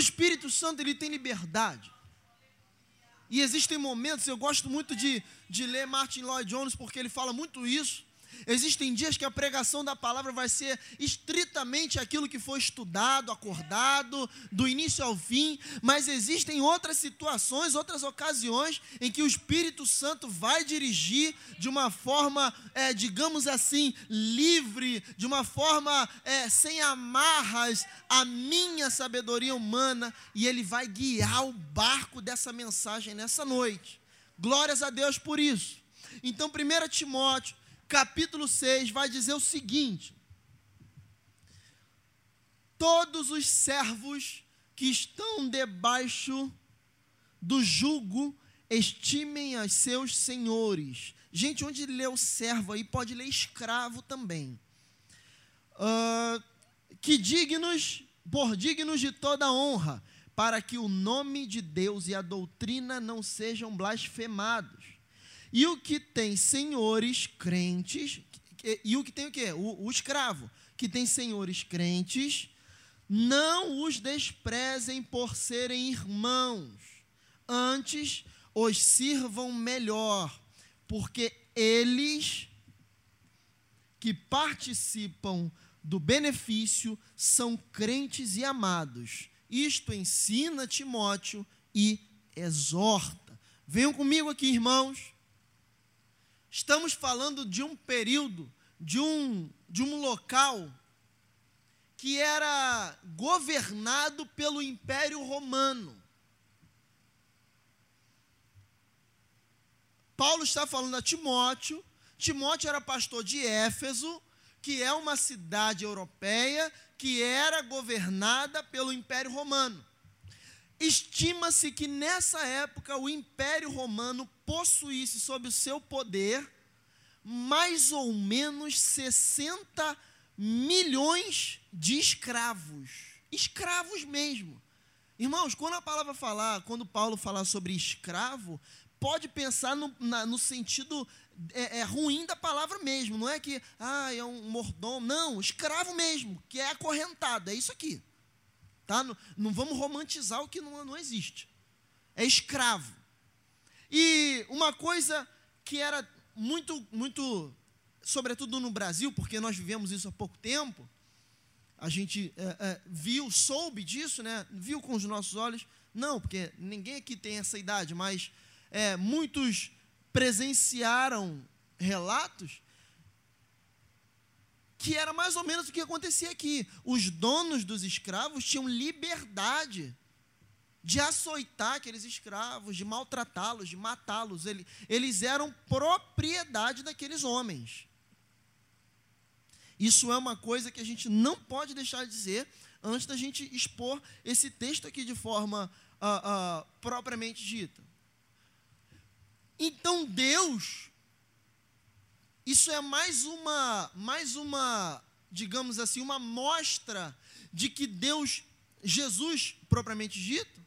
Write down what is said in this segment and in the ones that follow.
Espírito Santo ele tem liberdade. E existem momentos, eu gosto muito de, de ler Martin Lloyd Jones, porque ele fala muito isso. Existem dias que a pregação da palavra vai ser estritamente aquilo que foi estudado, acordado, do início ao fim, mas existem outras situações, outras ocasiões em que o Espírito Santo vai dirigir de uma forma, é, digamos assim, livre, de uma forma é, sem amarras a minha sabedoria humana, e ele vai guiar o barco dessa mensagem nessa noite. Glórias a Deus por isso. Então, 1 Timóteo capítulo 6 vai dizer o seguinte: Todos os servos que estão debaixo do jugo estimem a seus senhores. Gente, onde lê o servo aí, pode ler escravo também. Uh, que dignos, por dignos de toda honra, para que o nome de Deus e a doutrina não sejam blasfemados e o que tem senhores crentes, e o que tem o quê? O, o escravo, que tem senhores crentes, não os desprezem por serem irmãos, antes os sirvam melhor, porque eles que participam do benefício são crentes e amados. Isto ensina Timóteo e exorta. Venham comigo aqui, irmãos. Estamos falando de um período, de um, de um local que era governado pelo Império Romano. Paulo está falando a Timóteo. Timóteo era pastor de Éfeso, que é uma cidade europeia que era governada pelo Império Romano. Estima-se que nessa época o Império Romano possuísse sob o seu poder mais ou menos 60 milhões de escravos. Escravos mesmo. Irmãos, quando a palavra falar, quando Paulo falar sobre escravo, pode pensar no, na, no sentido é, é, ruim da palavra mesmo. Não é que ah, é um mordomo. Não, escravo mesmo, que é acorrentado. É isso aqui. Tá? Não, não vamos romantizar o que não, não existe. É escravo. E uma coisa que era muito, muito, sobretudo no Brasil, porque nós vivemos isso há pouco tempo, a gente é, é, viu, soube disso, né? Viu com os nossos olhos. Não, porque ninguém aqui tem essa idade, mas é, muitos presenciaram relatos que era mais ou menos o que acontecia aqui. Os donos dos escravos tinham liberdade de açoitar aqueles escravos, de maltratá-los, de matá-los. Eles, eram propriedade daqueles homens. Isso é uma coisa que a gente não pode deixar de dizer antes da gente expor esse texto aqui de forma uh, uh, propriamente dita. Então Deus isso é mais uma, mais uma, digamos assim, uma mostra de que Deus, Jesus propriamente dito,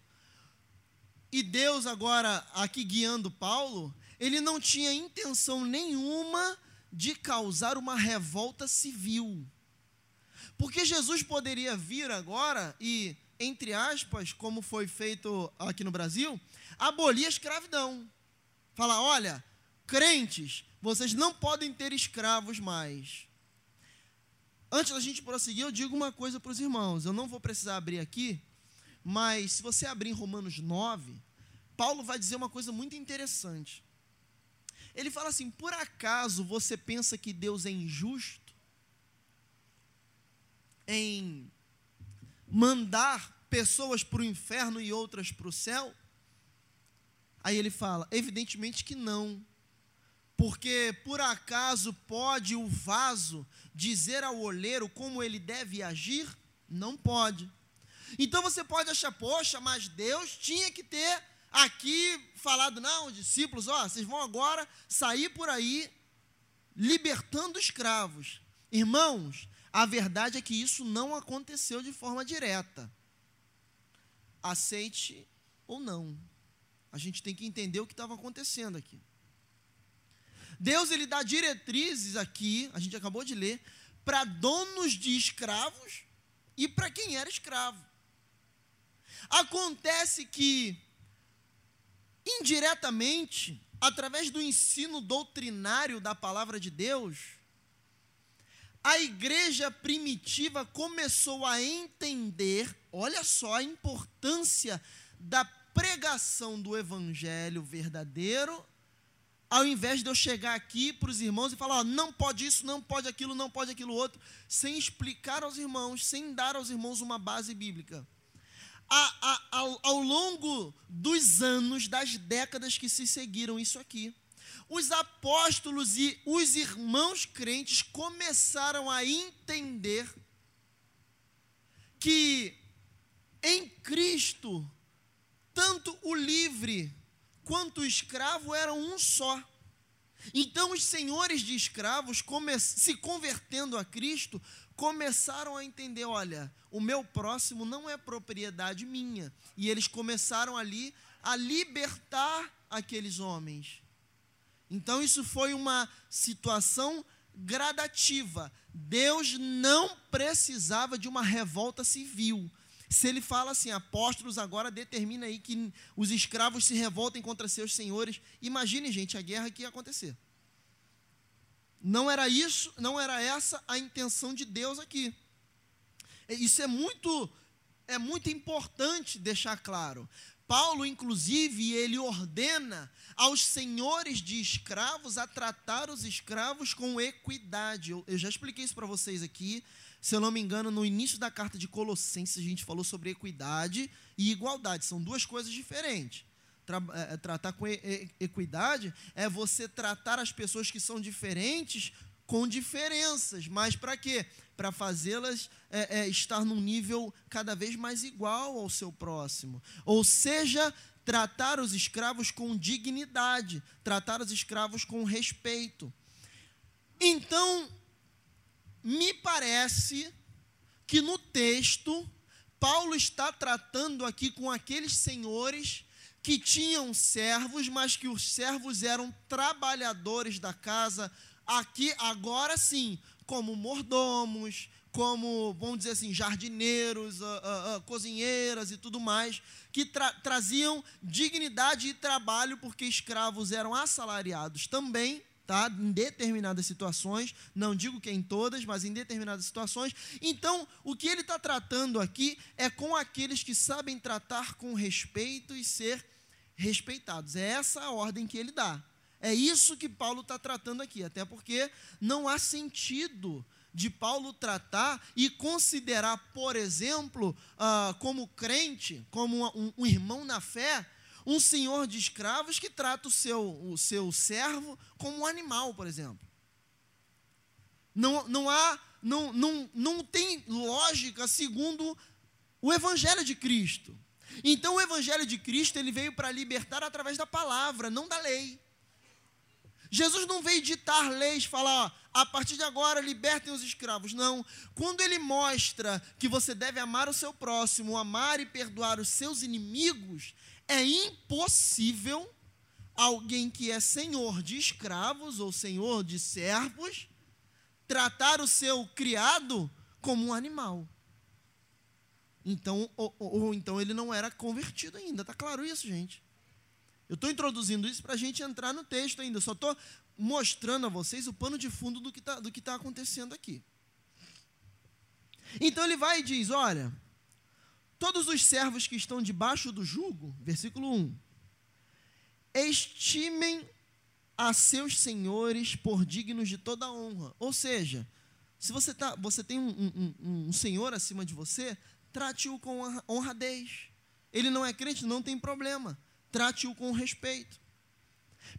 e Deus agora aqui guiando Paulo, ele não tinha intenção nenhuma de causar uma revolta civil. Porque Jesus poderia vir agora e, entre aspas, como foi feito aqui no Brasil, abolir a escravidão. Falar, olha, crentes, vocês não podem ter escravos mais. Antes da gente prosseguir, eu digo uma coisa para os irmãos. Eu não vou precisar abrir aqui, mas se você abrir em Romanos 9, Paulo vai dizer uma coisa muito interessante. Ele fala assim: por acaso você pensa que Deus é injusto em mandar pessoas para o inferno e outras para o céu? Aí ele fala: evidentemente que não. Porque por acaso pode o vaso dizer ao olheiro como ele deve agir? Não pode. Então você pode achar, poxa, mas Deus tinha que ter aqui falado, não, discípulos, ó, vocês vão agora sair por aí libertando escravos. Irmãos, a verdade é que isso não aconteceu de forma direta. Aceite ou não. A gente tem que entender o que estava acontecendo aqui. Deus ele dá diretrizes aqui, a gente acabou de ler, para donos de escravos e para quem era escravo. Acontece que, indiretamente, através do ensino doutrinário da palavra de Deus, a igreja primitiva começou a entender, olha só a importância da pregação do evangelho verdadeiro, ao invés de eu chegar aqui para os irmãos e falar, ó, não pode isso, não pode aquilo, não pode aquilo outro, sem explicar aos irmãos, sem dar aos irmãos uma base bíblica. A, a, ao, ao longo dos anos, das décadas que se seguiram isso aqui, os apóstolos e os irmãos crentes começaram a entender que em Cristo, tanto o livre quanto o escravo eram um só. Então, os senhores de escravos, se convertendo a Cristo, começaram a entender: olha, o meu próximo não é propriedade minha. E eles começaram ali a libertar aqueles homens. Então, isso foi uma situação gradativa. Deus não precisava de uma revolta civil. Se ele fala assim, apóstolos agora determina aí que os escravos se revoltem contra seus senhores, imagine, gente, a guerra que ia acontecer. Não era isso, não era essa a intenção de Deus aqui. Isso é muito é muito importante deixar claro. Paulo, inclusive, ele ordena aos senhores de escravos a tratar os escravos com equidade. Eu, eu já expliquei isso para vocês aqui. Se eu não me engano, no início da carta de Colossenses, a gente falou sobre equidade e igualdade. São duas coisas diferentes. Tra é, é tratar com equidade é você tratar as pessoas que são diferentes com diferenças. Mas para quê? Para fazê-las é, é, estar num nível cada vez mais igual ao seu próximo. Ou seja, tratar os escravos com dignidade, tratar os escravos com respeito. Então, me parece que no texto, Paulo está tratando aqui com aqueles senhores que tinham servos, mas que os servos eram trabalhadores da casa, aqui, agora sim, como mordomos, como, vamos dizer assim, jardineiros, uh, uh, uh, cozinheiras e tudo mais, que tra traziam dignidade e trabalho, porque escravos eram assalariados também, tá? em determinadas situações, não digo que em todas, mas em determinadas situações. Então, o que ele está tratando aqui é com aqueles que sabem tratar com respeito e ser respeitados. É essa a ordem que ele dá. É isso que Paulo está tratando aqui, até porque não há sentido de Paulo tratar e considerar, por exemplo, uh, como crente, como um, um, irmão na fé, um senhor de escravos que trata o seu, o seu servo como um animal, por exemplo. Não, não há, não, não, não tem lógica segundo o Evangelho de Cristo. Então o Evangelho de Cristo ele veio para libertar através da palavra, não da lei. Jesus não veio ditar leis, falar, a partir de agora libertem os escravos. Não. Quando ele mostra que você deve amar o seu próximo, amar e perdoar os seus inimigos, é impossível alguém que é senhor de escravos ou senhor de servos tratar o seu criado como um animal. Então, ou, ou, ou então ele não era convertido ainda. Está claro isso, gente? Eu estou introduzindo isso para a gente entrar no texto ainda. Eu só estou mostrando a vocês o pano de fundo do que está tá acontecendo aqui. Então ele vai e diz: Olha, todos os servos que estão debaixo do jugo, versículo 1, estimem a seus senhores por dignos de toda honra. Ou seja, se você, tá, você tem um, um, um senhor acima de você, trate-o com honradez. Ele não é crente, não tem problema trate-o com respeito,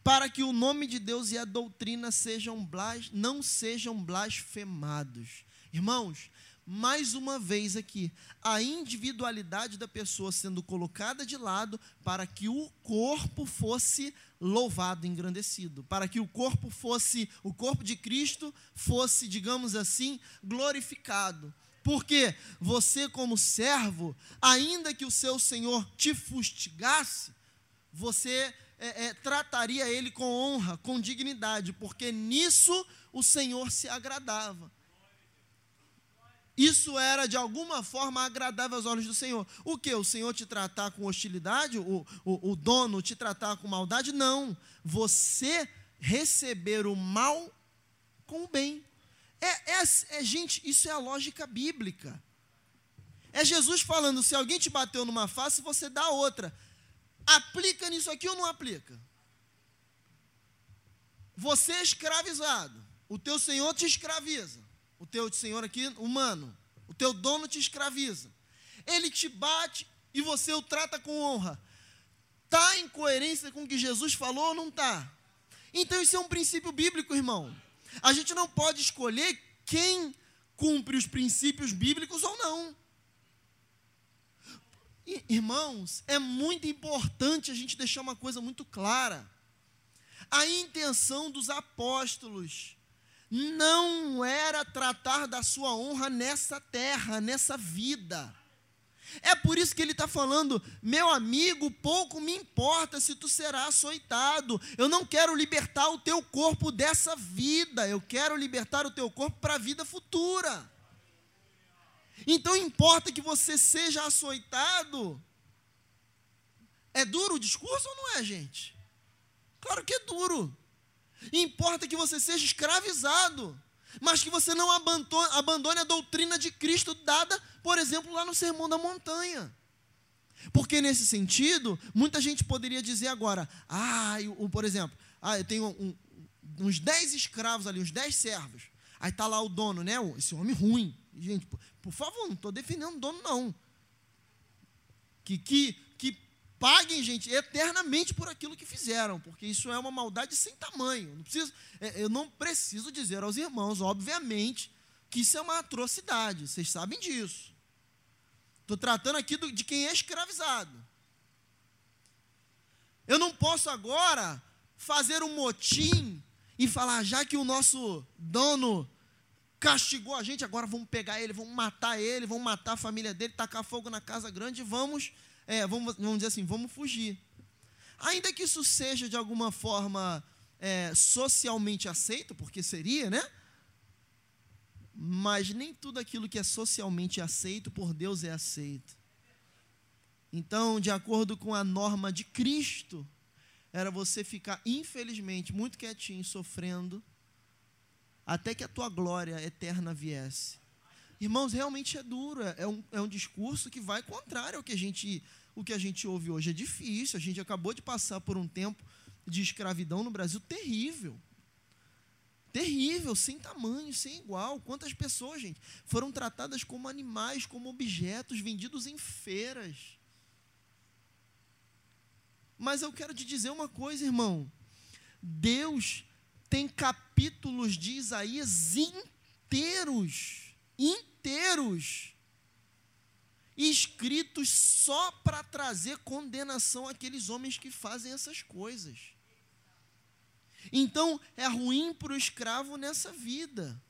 para que o nome de Deus e a doutrina sejam blas, não sejam blasfemados. Irmãos, mais uma vez aqui, a individualidade da pessoa sendo colocada de lado para que o corpo fosse louvado, engrandecido, para que o corpo fosse, o corpo de Cristo fosse, digamos assim, glorificado. Porque você, como servo, ainda que o seu senhor te fustigasse, você é, é, trataria ele com honra, com dignidade, porque nisso o Senhor se agradava. isso era de alguma forma agradável aos olhos do Senhor. O que? O Senhor te tratar com hostilidade? O, o, o dono te tratar com maldade? Não. Você receber o mal com o bem. É, é, é, gente, isso é a lógica bíblica. É Jesus falando: se alguém te bateu numa face, você dá outra. Aplica nisso aqui ou não aplica? Você é escravizado. O teu senhor te escraviza. O teu senhor aqui, humano. O teu dono te escraviza. Ele te bate e você o trata com honra. Está em coerência com o que Jesus falou ou não está? Então isso é um princípio bíblico, irmão. A gente não pode escolher quem cumpre os princípios bíblicos ou não. Irmãos, é muito importante a gente deixar uma coisa muito clara. A intenção dos apóstolos não era tratar da sua honra nessa terra, nessa vida. É por isso que ele está falando, meu amigo, pouco me importa se tu será açoitado. Eu não quero libertar o teu corpo dessa vida, eu quero libertar o teu corpo para a vida futura. Então importa que você seja açoitado. É duro o discurso ou não é, gente? Claro que é duro. Importa que você seja escravizado, mas que você não abandone a doutrina de Cristo dada, por exemplo, lá no Sermão da Montanha. Porque nesse sentido, muita gente poderia dizer agora, ah, eu, por exemplo, ah, eu tenho um, uns 10 escravos ali, uns 10 servos. Aí está lá o dono, né? Esse homem ruim. Gente, por, por favor, não estou defendendo dono, não. Que, que, que paguem, gente, eternamente por aquilo que fizeram, porque isso é uma maldade sem tamanho. Não preciso, é, eu não preciso dizer aos irmãos, obviamente, que isso é uma atrocidade. Vocês sabem disso. Estou tratando aqui do, de quem é escravizado. Eu não posso agora fazer um motim e falar, já que o nosso dono castigou a gente, agora vamos pegar ele, vamos matar ele, vamos matar a família dele, tacar fogo na casa grande e vamos é, vamos, vamos dizer assim, vamos fugir. Ainda que isso seja de alguma forma é, socialmente aceito, porque seria, né? Mas nem tudo aquilo que é socialmente aceito por Deus é aceito. Então, de acordo com a norma de Cristo, era você ficar, infelizmente, muito quietinho, sofrendo, até que a tua glória eterna viesse. Irmãos, realmente é duro, é, é um, é um discurso que vai contrário ao que a gente o que a gente ouve hoje. É difícil, a gente acabou de passar por um tempo de escravidão no Brasil terrível. Terrível, sem tamanho, sem igual. Quantas pessoas, gente, foram tratadas como animais, como objetos vendidos em feiras. Mas eu quero te dizer uma coisa, irmão. Deus tem capítulos de Isaías inteiros inteiros escritos só para trazer condenação àqueles homens que fazem essas coisas. Então, é ruim para o escravo nessa vida,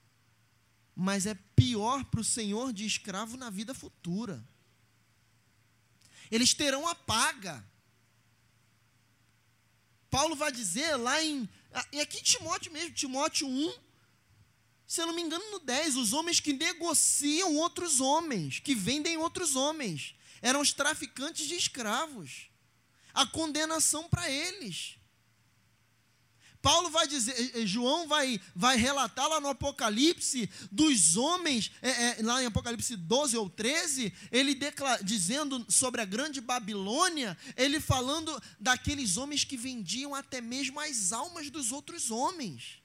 mas é pior para o senhor de escravo na vida futura. Eles terão a paga. Paulo vai dizer lá em. E aqui Timóteo mesmo, Timóteo 1, se eu não me engano, no 10, os homens que negociam outros homens, que vendem outros homens, eram os traficantes de escravos. A condenação para eles. Paulo vai dizer, eh, eh, João vai, vai relatar lá no Apocalipse dos homens, é, é, lá em Apocalipse 12 ou 13, ele declara, dizendo sobre a grande Babilônia, ele falando daqueles homens que vendiam até mesmo as almas dos outros homens.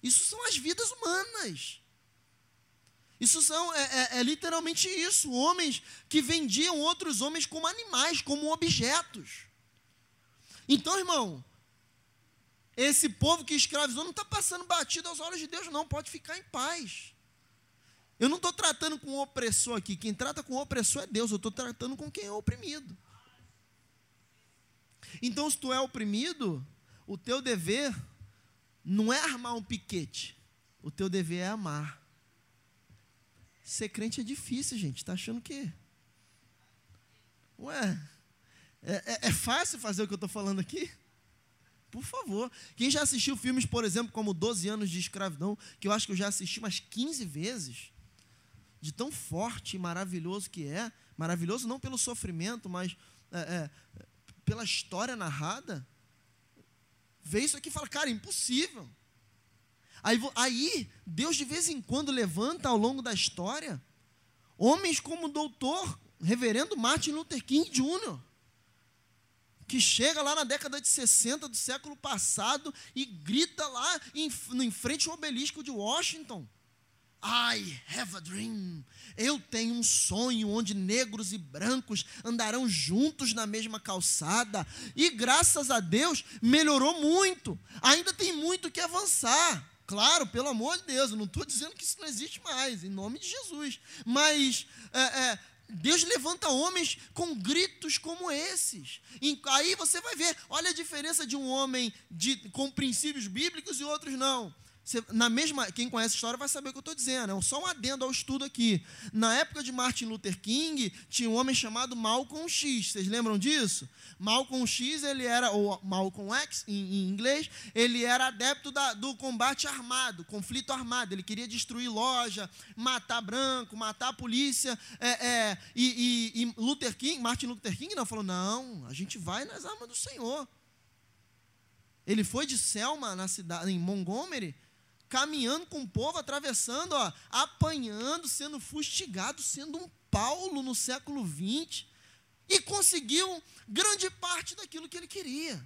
Isso são as vidas humanas. Isso são, é, é, é, literalmente isso, homens que vendiam outros homens como animais, como objetos. Então, irmão, esse povo que escravizou não está passando batido aos olhos de Deus, não, pode ficar em paz. Eu não estou tratando com opressor aqui, quem trata com opressor é Deus, eu estou tratando com quem é oprimido. Então, se tu é oprimido, o teu dever não é armar um piquete. O teu dever é amar. Ser crente é difícil, gente. Está achando que? Ué, é, é, é fácil fazer o que eu estou falando aqui? Por favor. Quem já assistiu filmes, por exemplo, como 12 anos de escravidão, que eu acho que eu já assisti umas 15 vezes. de tão forte e maravilhoso que é, maravilhoso não pelo sofrimento, mas é, é, pela história narrada, vê isso aqui e fala, cara, impossível. Aí, aí, Deus de vez em quando levanta ao longo da história homens como o doutor, reverendo Martin Luther King Jr., que chega lá na década de 60 do século passado e grita lá em, em frente ao obelisco de Washington. I have a dream. Eu tenho um sonho onde negros e brancos andarão juntos na mesma calçada. E graças a Deus melhorou muito. Ainda tem muito que avançar. Claro, pelo amor de Deus, eu não estou dizendo que isso não existe mais, em nome de Jesus. Mas é, é, Deus levanta homens com gritos como esses. E aí você vai ver, olha a diferença de um homem de, com princípios bíblicos e outros não. Você, na mesma, quem conhece a história vai saber o que eu estou dizendo. É só um adendo ao estudo aqui. Na época de Martin Luther King, tinha um homem chamado Malcolm X. Vocês lembram disso? Malcolm X, ele era, ou Malcolm X em, em inglês, ele era adepto da, do combate armado, conflito armado. Ele queria destruir loja, matar branco, matar a polícia. É, é, e, e, e Luther King, Martin Luther King, não falou: não, a gente vai nas armas do Senhor. Ele foi de Selma, na cidade, em Montgomery, caminhando com o povo, atravessando, ó, apanhando, sendo fustigado, sendo um Paulo no século XX, e conseguiu grande parte daquilo que ele queria.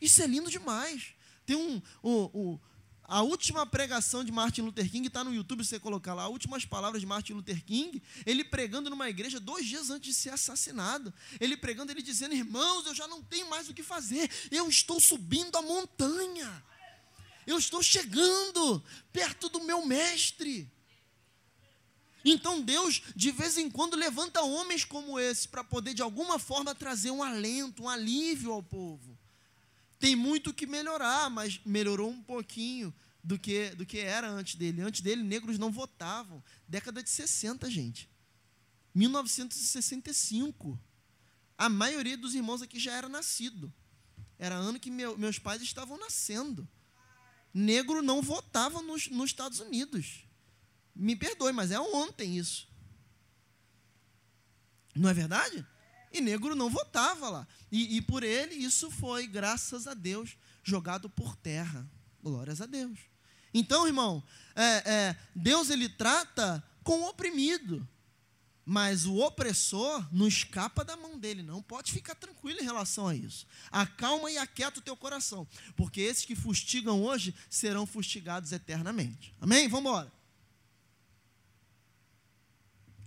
Isso é lindo demais. Tem um. A última pregação de Martin Luther King está no YouTube, você colocar lá, as últimas palavras de Martin Luther King, ele pregando numa igreja dois dias antes de ser assassinado. Ele pregando, ele dizendo: Irmãos, eu já não tenho mais o que fazer, eu estou subindo a montanha. Eu estou chegando perto do meu mestre. Então Deus, de vez em quando, levanta homens como esse para poder, de alguma forma, trazer um alento, um alívio ao povo. Tem muito que melhorar, mas melhorou um pouquinho do que, do que era antes dele. Antes dele, negros não votavam. Década de 60, gente. 1965. A maioria dos irmãos aqui já era nascido. Era ano que meu, meus pais estavam nascendo negro não votava nos, nos Estados Unidos. Me perdoe, mas é ontem isso. Não é verdade? E negro não votava lá. E, e por ele, isso foi, graças a Deus, jogado por terra. Glórias a Deus. Então, irmão, é, é, Deus ele trata com o oprimido. Mas o opressor não escapa da mão dele, não. Pode ficar tranquilo em relação a isso. Acalma e aquieta o teu coração, porque esses que fustigam hoje serão fustigados eternamente. Amém? Vamos embora.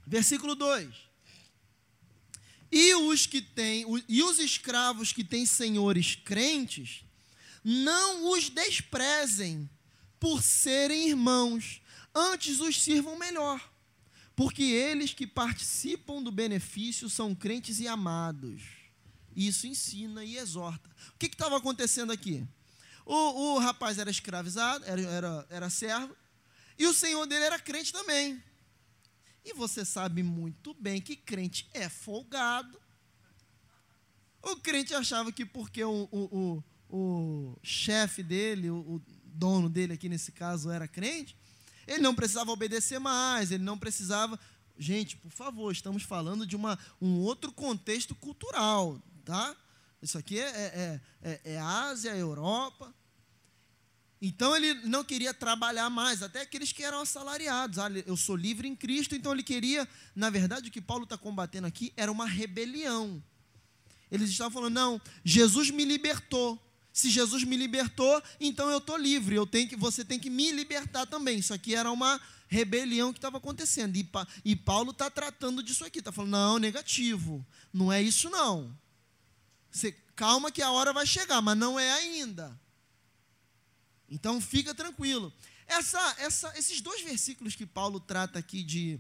Versículo 2. E os que têm, e os escravos que têm senhores crentes, não os desprezem por serem irmãos, antes os sirvam melhor porque eles que participam do benefício são crentes e amados. Isso ensina e exorta. O que estava acontecendo aqui? O, o, rapaz era escravizado, era, era, era servo, e o senhor dele era crente também. E você sabe muito bem que crente é folgado. O crente achava que porque o, o, o, o chefe dele, o, o dono dele aqui nesse caso era crente, ele não precisava obedecer mais, ele não precisava. Gente, por favor, estamos falando de uma, um outro contexto cultural, tá? Isso aqui é, é, é, é Ásia, Europa. Então ele não queria trabalhar mais, até aqueles que eram assalariados. Ah, eu sou livre em Cristo, então ele queria, na verdade, o que Paulo está combatendo aqui era uma rebelião. Eles estavam falando, não, Jesus me libertou. Se Jesus me libertou, então eu estou livre. Eu tenho que, você tem que me libertar também. Isso aqui era uma rebelião que estava acontecendo. E, e Paulo está tratando disso aqui. Está falando, não, negativo. Não é isso não. Você, calma que a hora vai chegar, mas não é ainda. Então fica tranquilo. Essa, essa, esses dois versículos que Paulo trata aqui de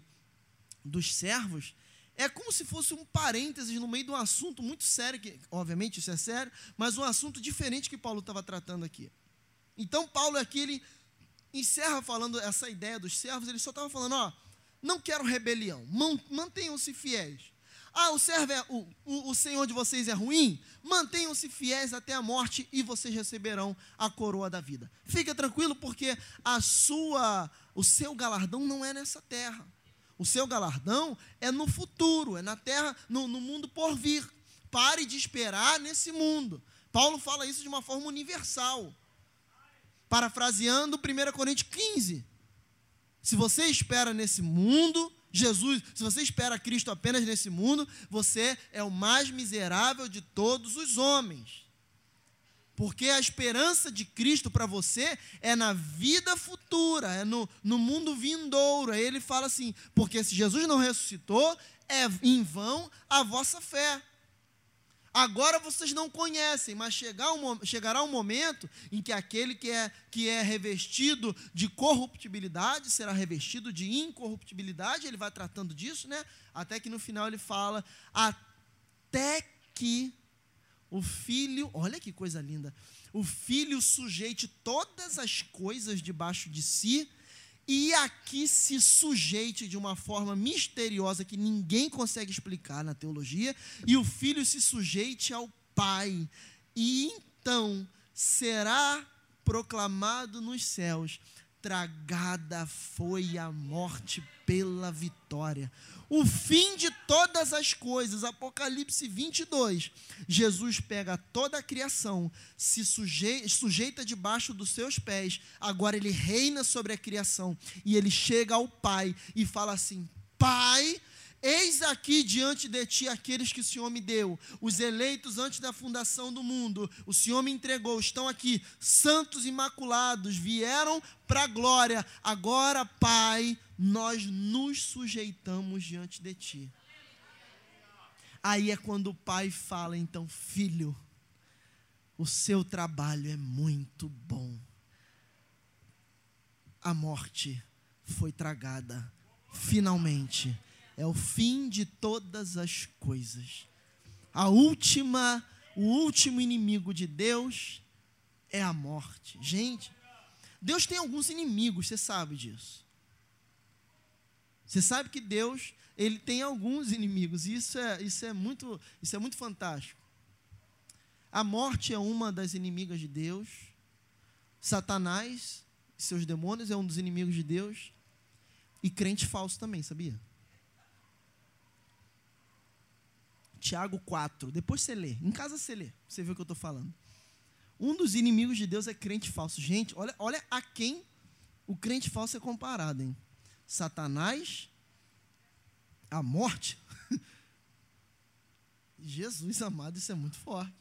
dos servos, é como se fosse um parênteses no meio de um assunto muito sério, que obviamente isso é sério, mas um assunto diferente que Paulo estava tratando aqui. Então, Paulo aqui, ele encerra falando essa ideia dos servos, ele só estava falando, ó, não quero rebelião, mantenham-se fiéis. Ah, o servo é, o, o, o Senhor de vocês é ruim? Mantenham-se fiéis até a morte e vocês receberão a coroa da vida. Fica tranquilo, porque a sua, o seu galardão não é nessa terra. O seu galardão é no futuro, é na terra, no, no mundo por vir. Pare de esperar nesse mundo. Paulo fala isso de uma forma universal. Parafraseando 1 Coríntios 15. Se você espera nesse mundo, Jesus, se você espera Cristo apenas nesse mundo, você é o mais miserável de todos os homens. Porque a esperança de Cristo para você é na vida futura, é no, no mundo vindouro. Aí ele fala assim: porque se Jesus não ressuscitou, é em vão a vossa fé. Agora vocês não conhecem, mas chegar um, chegará um momento em que aquele que é, que é revestido de corruptibilidade será revestido de incorruptibilidade. Ele vai tratando disso, né? Até que no final ele fala: até que o filho, olha que coisa linda, o filho sujeite todas as coisas debaixo de si e aqui se sujeite de uma forma misteriosa que ninguém consegue explicar na teologia, e o filho se sujeite ao pai, e então será proclamado nos céus: tragada foi a morte pela vitória o fim de todas as coisas. Apocalipse 22. Jesus pega toda a criação, se sujeita, sujeita debaixo dos seus pés, agora ele reina sobre a criação e ele chega ao Pai e fala assim: Pai, Eis aqui diante de ti aqueles que o Senhor me deu, os eleitos antes da fundação do mundo, o Senhor me entregou, estão aqui, santos imaculados, vieram para a glória. Agora, Pai, nós nos sujeitamos diante de ti. Aí é quando o pai fala, então, filho, o seu trabalho é muito bom. A morte foi tragada, finalmente é o fim de todas as coisas. A última, o último inimigo de Deus é a morte. Gente, Deus tem alguns inimigos, você sabe disso. Você sabe que Deus, ele tem alguns inimigos, e isso é, isso é muito, isso é muito fantástico. A morte é uma das inimigas de Deus. Satanás, seus demônios é um dos inimigos de Deus. E crente falso também, sabia? Tiago 4. Depois você lê. Em casa você lê. Você vê o que eu estou falando. Um dos inimigos de Deus é crente falso. Gente, olha, olha a quem o crente falso é comparado, hein? Satanás, a morte. Jesus amado, isso é muito forte.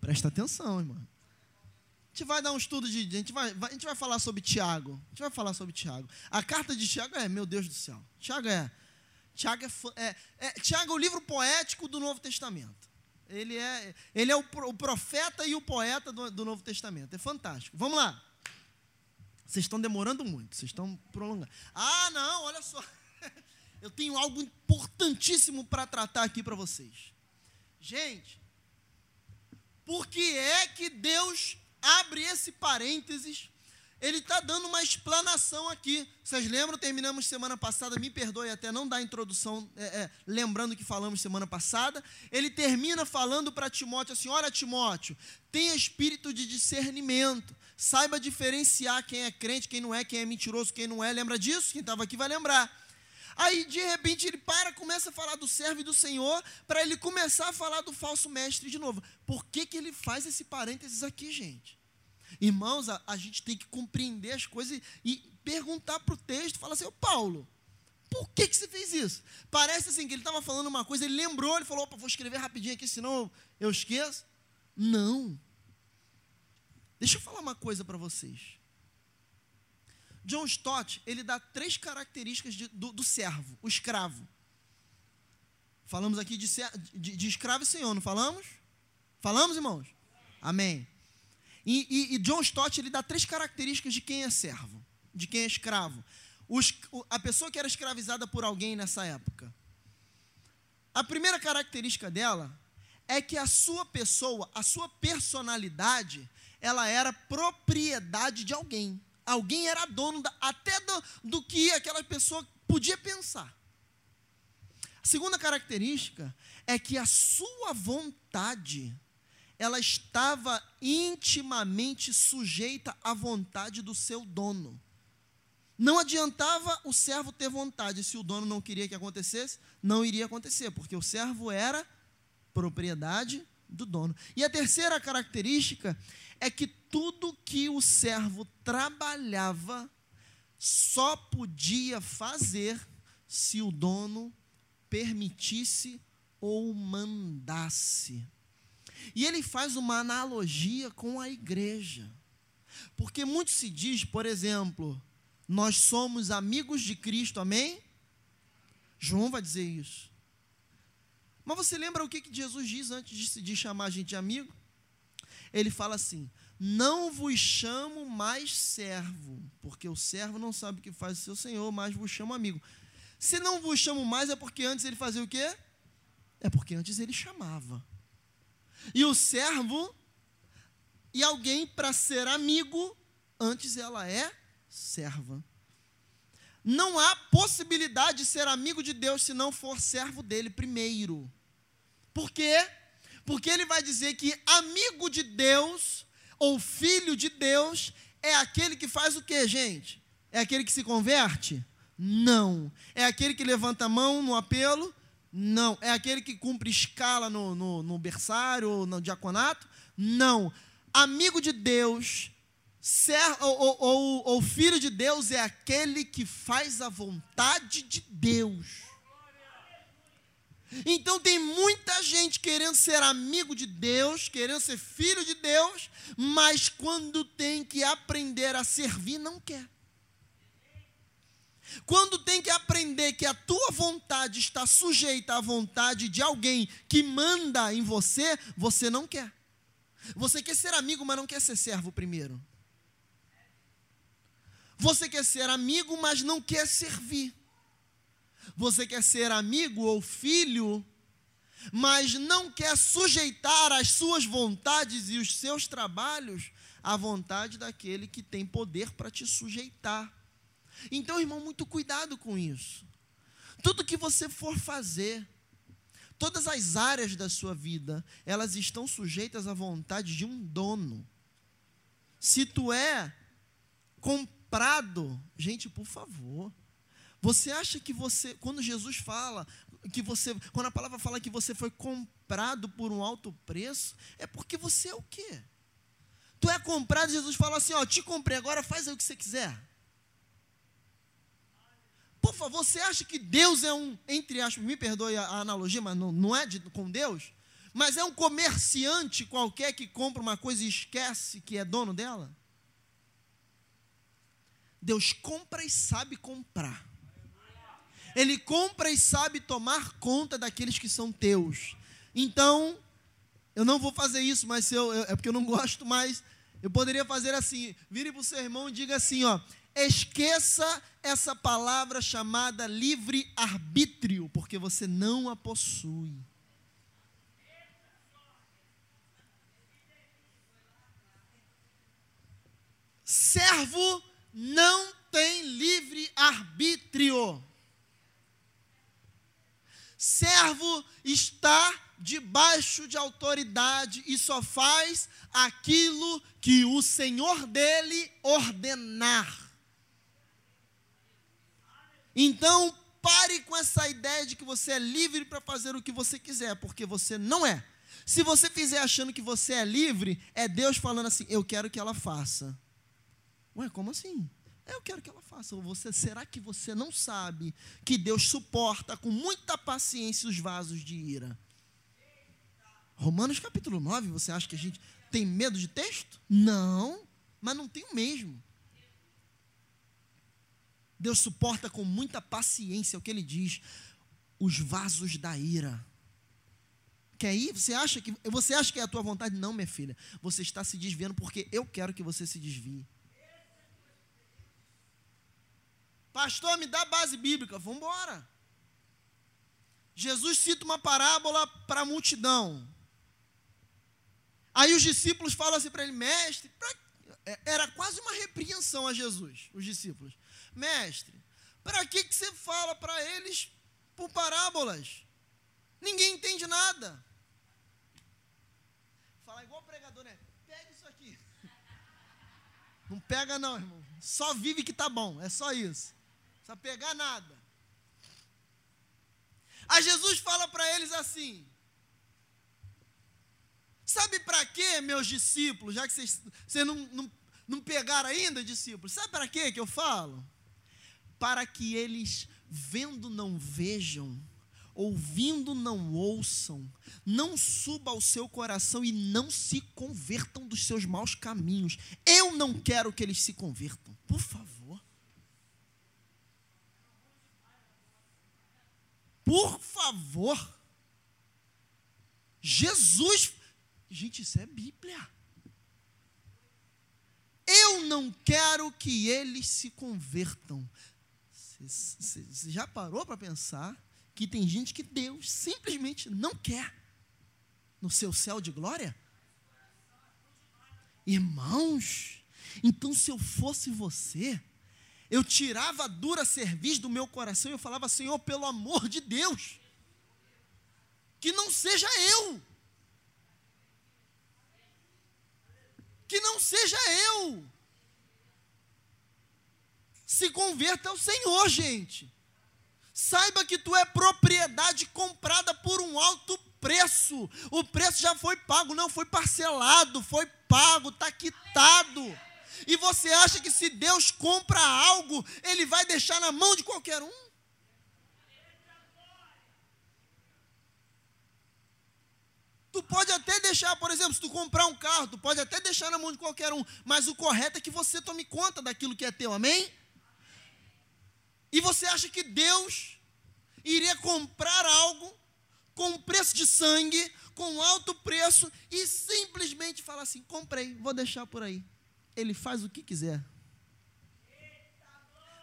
Presta atenção, irmão. A gente vai dar um estudo de. A gente vai, a gente vai falar sobre Tiago. A gente vai falar sobre Tiago. A carta de Tiago é, meu Deus do céu. Tiago é Tiago é, é, é, Tiago é o livro poético do Novo Testamento. Ele é, ele é o, o profeta e o poeta do, do Novo Testamento. É fantástico. Vamos lá. Vocês estão demorando muito, vocês estão prolongando. Ah, não, olha só. Eu tenho algo importantíssimo para tratar aqui para vocês. Gente, por que é que Deus abre esse parênteses ele está dando uma explanação aqui. Vocês lembram? Terminamos semana passada, me perdoe até não dar introdução, é, é, lembrando que falamos semana passada. Ele termina falando para Timóteo assim: Olha, Timóteo, tenha espírito de discernimento, saiba diferenciar quem é crente, quem não é, quem é mentiroso, quem não é. Lembra disso? Quem estava aqui vai lembrar. Aí, de repente, ele para, começa a falar do servo e do Senhor, para ele começar a falar do falso mestre de novo. Por que, que ele faz esse parênteses aqui, gente? Irmãos, a, a gente tem que compreender as coisas e, e perguntar para o texto, falar assim, ô Paulo, por que, que você fez isso? Parece assim que ele estava falando uma coisa, ele lembrou, ele falou, opa, vou escrever rapidinho aqui, senão eu esqueço. Não. Deixa eu falar uma coisa para vocês. John Stott, ele dá três características de, do, do, servo, o escravo. Falamos aqui de, de, de escravo e senhor, não falamos? Falamos, irmãos? Amém. E, e, e, John Stott ele dá três características de quem é servo, de quem é escravo. Os, a pessoa que era escravizada por alguém nessa época. A primeira característica dela é que a sua pessoa, a sua personalidade, ela era propriedade de alguém. Alguém era dono da, até do, do que aquela pessoa podia pensar. A segunda característica é que a sua vontade ela estava intimamente sujeita à vontade do seu dono. Não adiantava o servo ter vontade, se o dono não queria que acontecesse, não iria acontecer, porque o servo era propriedade do dono. E a terceira característica é que tudo que o servo trabalhava só podia fazer se o dono permitisse ou mandasse. E ele faz uma analogia com a igreja. Porque muito se diz, por exemplo, nós somos amigos de Cristo, amém? João vai dizer isso. Mas você lembra o que, que Jesus diz antes de, chamar a gente de amigo? Ele fala assim: não vos chamo mais servo, porque o servo não sabe o que faz o seu senhor, mas vos chamo amigo. Se não vos chamo mais, é porque antes ele fazia o quê? É porque antes ele chamava. E o servo, e alguém para ser amigo, antes ela é serva. Não há possibilidade de ser amigo de Deus se não for servo dele primeiro. Por quê? Porque ele vai dizer que amigo de Deus ou filho de Deus é aquele que faz o que, gente? É aquele que se converte? Não. É aquele que levanta a mão no apelo? Não. É aquele que cumpre escala no, no, no berçário ou no diaconato? Não. Amigo de Deus ser, ou, ou, ou, ou filho de Deus é aquele que faz a vontade de Deus. Então tem muita gente querendo ser amigo de Deus, querendo ser filho de Deus, mas quando tem que aprender a servir, não quer. Quando tem que aprender que a tua vontade está sujeita à vontade de alguém que manda em você, você não quer. Você quer ser amigo, mas não quer ser servo primeiro. Você quer ser amigo, mas não quer servir. Você quer ser amigo ou filho, mas não quer sujeitar as suas vontades e os seus trabalhos à vontade daquele que tem poder para te sujeitar. Então, irmão, muito cuidado com isso. Tudo que você for fazer, todas as áreas da sua vida, elas estão sujeitas à vontade de um dono. Se tu é comprado, gente, por favor, você acha que você, quando Jesus fala, que você, quando a palavra fala que você foi comprado por um alto preço, é porque você é o quê? Tu é comprado, Jesus fala assim: Ó, te comprei, agora faz aí o que você quiser. Por favor, você acha que Deus é um, entre aspas, me perdoe a, analogia, mas não, não é de, com Deus, mas é um comerciante qualquer que compra uma coisa e esquece que é dono dela? Deus compra e sabe comprar. Ele compra e sabe tomar conta daqueles que são teus. Então, eu não vou fazer isso, mas eu, eu, é porque eu não gosto mais. Eu poderia fazer assim: vire para o seu irmão e diga assim: ó, esqueça essa palavra chamada livre-arbítrio, porque você não a possui. Servo não tem livre-arbítrio. Servo está debaixo de autoridade e só faz aquilo que o Senhor dele ordenar. Então, pare com essa ideia de que você é livre para fazer o que você quiser, porque você não é. Se você fizer achando que você é livre, é Deus falando assim: eu quero que ela faça. Ué, como assim? Eu quero que ela faça. Você, será que você não sabe que Deus suporta com muita paciência os vasos de ira? Romanos capítulo 9, você acha que a gente tem medo de texto? Não, mas não tem o mesmo. Deus suporta com muita paciência o que ele diz, os vasos da ira. Quer ir? Você acha que você acha que é a tua vontade? Não, minha filha. Você está se desviando porque eu quero que você se desvie. Pastor, me dá base bíblica. Vamos embora. Jesus cita uma parábola para a multidão. Aí os discípulos falam assim para ele, mestre, pra... É, era quase uma repreensão a Jesus, os discípulos. Mestre, para que, que você fala para eles por parábolas? Ninguém entende nada. Fala igual pregador, né? Pega isso aqui. Não pega não, irmão. Só vive que tá bom. É só isso. Não precisa pegar nada. Aí Jesus fala para eles assim: Sabe para quê, meus discípulos? Já que vocês, não, não, não pegaram ainda, discípulos, sabe para que eu falo? Para que eles, vendo, não vejam, ouvindo, não ouçam, não suba ao seu coração e não se convertam dos seus maus caminhos. Eu não quero que eles se convertam, por favor. Por favor. Jesus, gente, isso é Bíblia. Eu não quero que eles se convertam. Você já parou para pensar que tem gente que Deus simplesmente não quer no seu céu de glória? Irmãos, então se eu fosse você, eu tirava a dura cerviz do meu coração e eu falava, Senhor, pelo amor de Deus, que não seja eu. Que não seja eu. Se converta ao Senhor, gente. Saiba que tu é propriedade comprada por um alto preço. O preço já foi pago, não foi parcelado, foi pago, está quitado. E você acha que se Deus compra algo, Ele vai deixar na mão de qualquer um? Tu pode até deixar, por exemplo, se tu comprar um carro, tu pode até deixar na mão de qualquer um, mas o correto é que você tome conta daquilo que é teu, amém? E você acha que Deus iria comprar algo com preço de sangue, com alto preço, e simplesmente falar assim: comprei, vou deixar por aí ele faz o que quiser.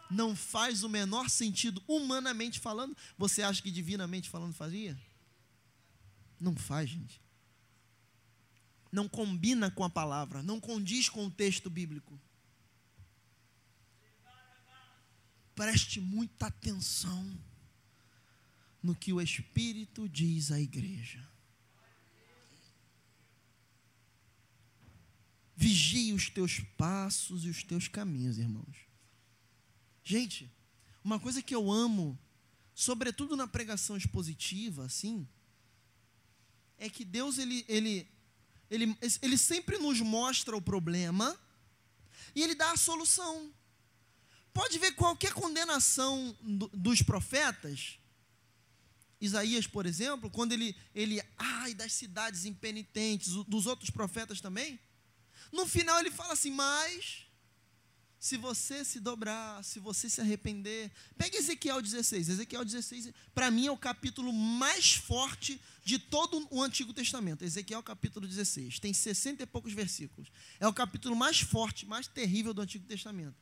Não faz o menor sentido, humanamente falando. Você acha que divinamente falando fazia? Não faz, gente. Não combina com a palavra, não condiz com o texto bíblico. Preste muita atenção no que o Espírito diz à igreja. Vigie os teus passos e os teus caminhos, irmãos. Gente, uma coisa que eu amo, sobretudo na pregação expositiva, assim, é que Deus ele, ele, ele, ele sempre nos mostra o problema e ele dá a solução. Pode ver qualquer condenação do, dos profetas, Isaías, por exemplo, quando ele, ele, ai, das cidades impenitentes, dos outros profetas também, no final ele fala assim: Mas, se você se dobrar, se você se arrepender. Pega Ezequiel 16. Ezequiel 16, para mim, é o capítulo mais forte de todo o Antigo Testamento. Ezequiel capítulo 16. Tem 60 e poucos versículos. É o capítulo mais forte, mais terrível do Antigo Testamento.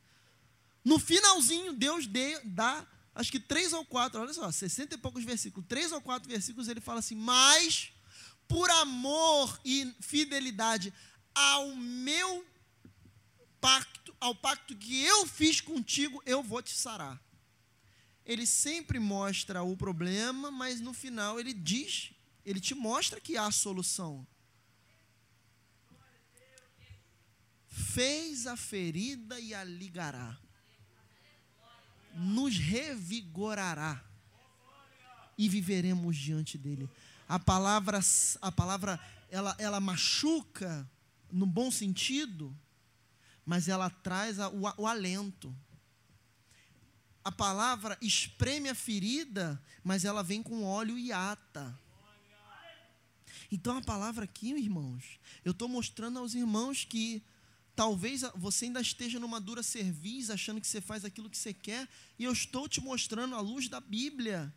No finalzinho, Deus dê, dá, acho que três ou quatro, olha só, 60 e poucos versículos. Três ou quatro versículos ele fala assim: Mas, por amor e fidelidade ao meu pacto, ao pacto que eu fiz contigo, eu vou te sarar. Ele sempre mostra o problema, mas no final ele diz, ele te mostra que há solução. Fez a ferida e a ligará. Nos revigorará. E viveremos diante dele. A palavra, a palavra ela, ela machuca, no bom sentido, mas ela traz a, o, o alento. A palavra espreme a ferida, mas ela vem com óleo e ata. Então a palavra aqui, irmãos, eu estou mostrando aos irmãos que talvez você ainda esteja numa dura cerviz, achando que você faz aquilo que você quer, e eu estou te mostrando à luz da Bíblia.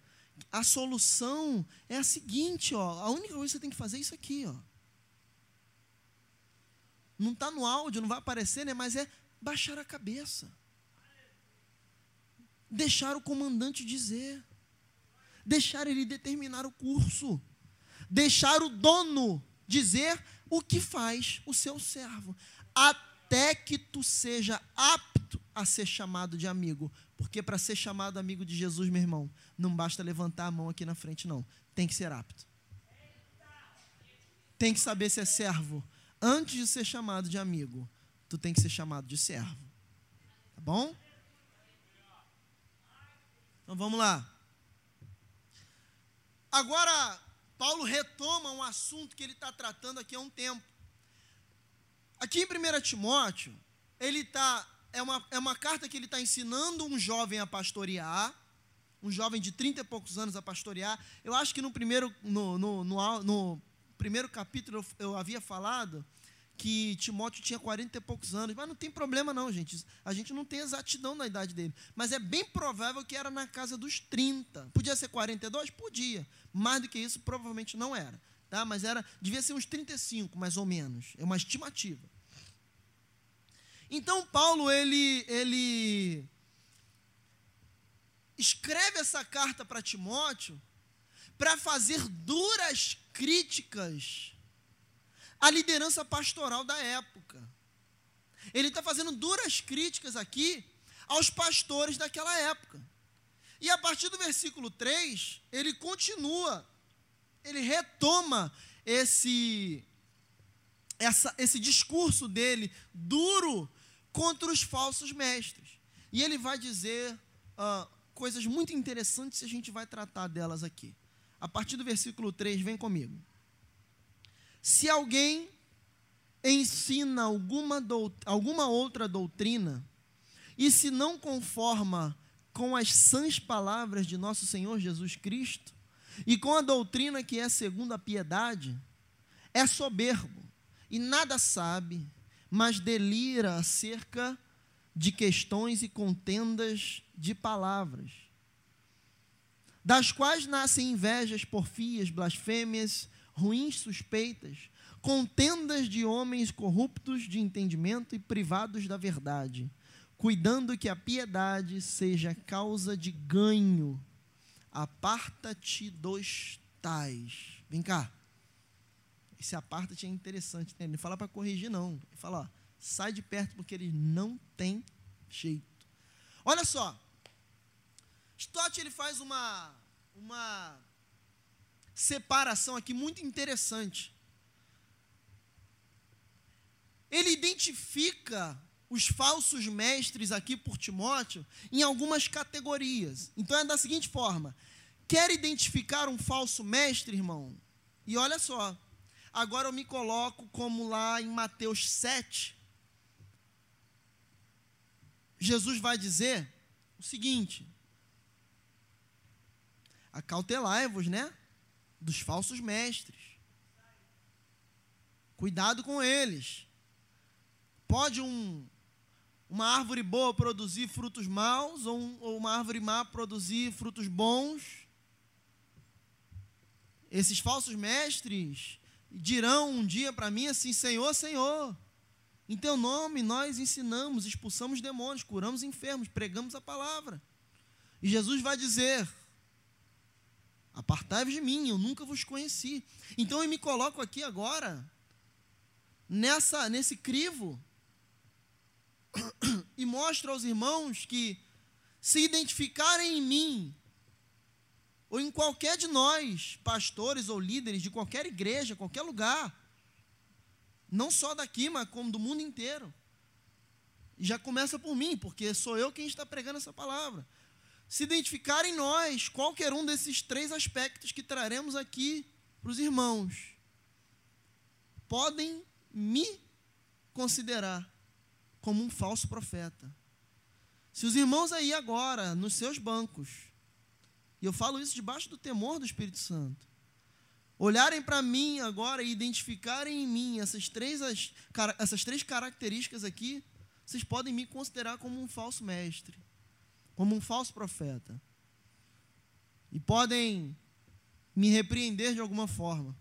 A solução é a seguinte, ó, a única coisa que você tem que fazer é isso aqui, ó. Não está no áudio, não vai aparecer, né? Mas é baixar a cabeça. Deixar o comandante dizer. Deixar ele determinar o curso. Deixar o dono dizer o que faz o seu servo. Até que tu seja apto a ser chamado de amigo. Porque para ser chamado amigo de Jesus, meu irmão, não basta levantar a mão aqui na frente, não. Tem que ser apto. Tem que saber se é servo antes de ser chamado de amigo, tu tem que ser chamado de servo. Tá bom? Então vamos lá. Agora, Paulo retoma um assunto que ele está tratando aqui há um tempo. Aqui em 1 Timóteo, ele está. É uma, é uma carta que ele está ensinando um jovem a pastorear, um jovem de 30 e poucos anos a pastorear. Eu acho que no primeiro, no, no, no, no primeiro capítulo eu, eu havia falado que Timóteo tinha 40 e poucos anos, mas não tem problema não, gente. A gente não tem exatidão na idade dele, mas é bem provável que era na casa dos 30. Podia ser 42? Podia. Mais do que isso, provavelmente não era, tá? Mas era devia ser uns 35, mais ou menos. É uma estimativa. Então Paulo ele ele escreve essa carta para Timóteo para fazer duras críticas a liderança pastoral da época. Ele está fazendo duras críticas aqui aos pastores daquela época. E a partir do versículo 3, ele continua, ele retoma esse, essa, esse discurso dele duro contra os falsos mestres. E ele vai dizer uh, coisas muito interessantes e a gente vai tratar delas aqui. A partir do versículo 3, vem comigo. Se alguém ensina alguma, alguma outra doutrina, e se não conforma com as sãs palavras de nosso Senhor Jesus Cristo, e com a doutrina que é segundo a piedade, é soberbo e nada sabe, mas delira acerca de questões e contendas de palavras, das quais nascem invejas, porfias, blasfêmias, ruins suspeitas, contendas de homens corruptos de entendimento e privados da verdade, cuidando que a piedade seja causa de ganho. Aparta-te dos tais. Vem cá. Esse aparta-te é interessante. Né? Ele fala para corrigir, não. Ele fala, ó, sai de perto porque eles não têm jeito. Olha só. Stott ele faz uma, uma separação aqui muito interessante. Ele identifica os falsos mestres aqui por Timóteo em algumas categorias. Então é da seguinte forma: quer identificar um falso mestre, irmão? E olha só, agora eu me coloco como lá em Mateus 7. Jesus vai dizer o seguinte: acautelai-vos, né? dos falsos mestres. Cuidado com eles. Pode um, uma árvore boa produzir frutos maus, ou, um, ou uma árvore má produzir frutos bons. Esses falsos mestres dirão um dia para mim assim: Senhor, Senhor, em teu nome nós ensinamos, expulsamos demônios, curamos enfermos, pregamos a palavra. E Jesus vai dizer: Apartai-vos de mim, eu nunca vos conheci. Então eu me coloco aqui agora, nessa, nesse crivo, e mostro aos irmãos que, se identificarem em mim, ou em qualquer de nós, pastores ou líderes de qualquer igreja, qualquer lugar, não só daqui, mas como do mundo inteiro, já começa por mim, porque sou eu quem está pregando essa palavra. Se identificar em nós qualquer um desses três aspectos que traremos aqui para os irmãos, podem me considerar como um falso profeta. Se os irmãos aí agora, nos seus bancos, e eu falo isso debaixo do temor do Espírito Santo, olharem para mim agora e identificarem em mim essas três, as, essas três características aqui, vocês podem me considerar como um falso mestre como um falso profeta. E podem me repreender de alguma forma.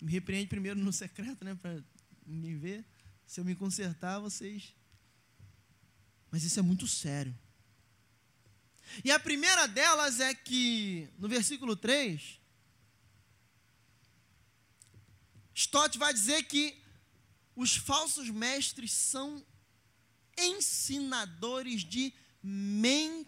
Me repreende primeiro no secreto, né? Para ninguém ver. Se eu me consertar, vocês. Mas isso é muito sério. E a primeira delas é que, no versículo 3, Stott vai dizer que os falsos mestres são ensinadores de mentiras.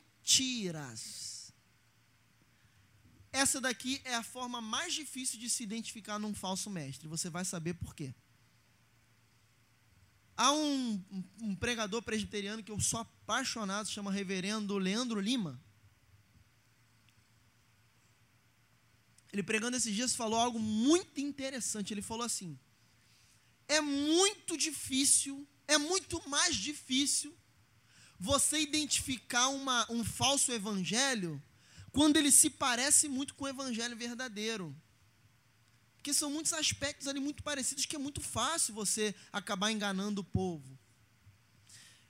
Essa daqui é a forma mais difícil de se identificar num falso mestre. Você vai saber por quê. Há um, um, pregador presbiteriano que eu sou apaixonado, chama Reverendo Leandro Lima. Ele pregando esses dias falou algo muito interessante. Ele falou assim: é muito difícil, é muito mais difícil você identificar uma, um falso evangelho quando ele se parece muito com o evangelho verdadeiro. Porque são muitos aspectos ali muito parecidos que é muito fácil você acabar enganando o povo.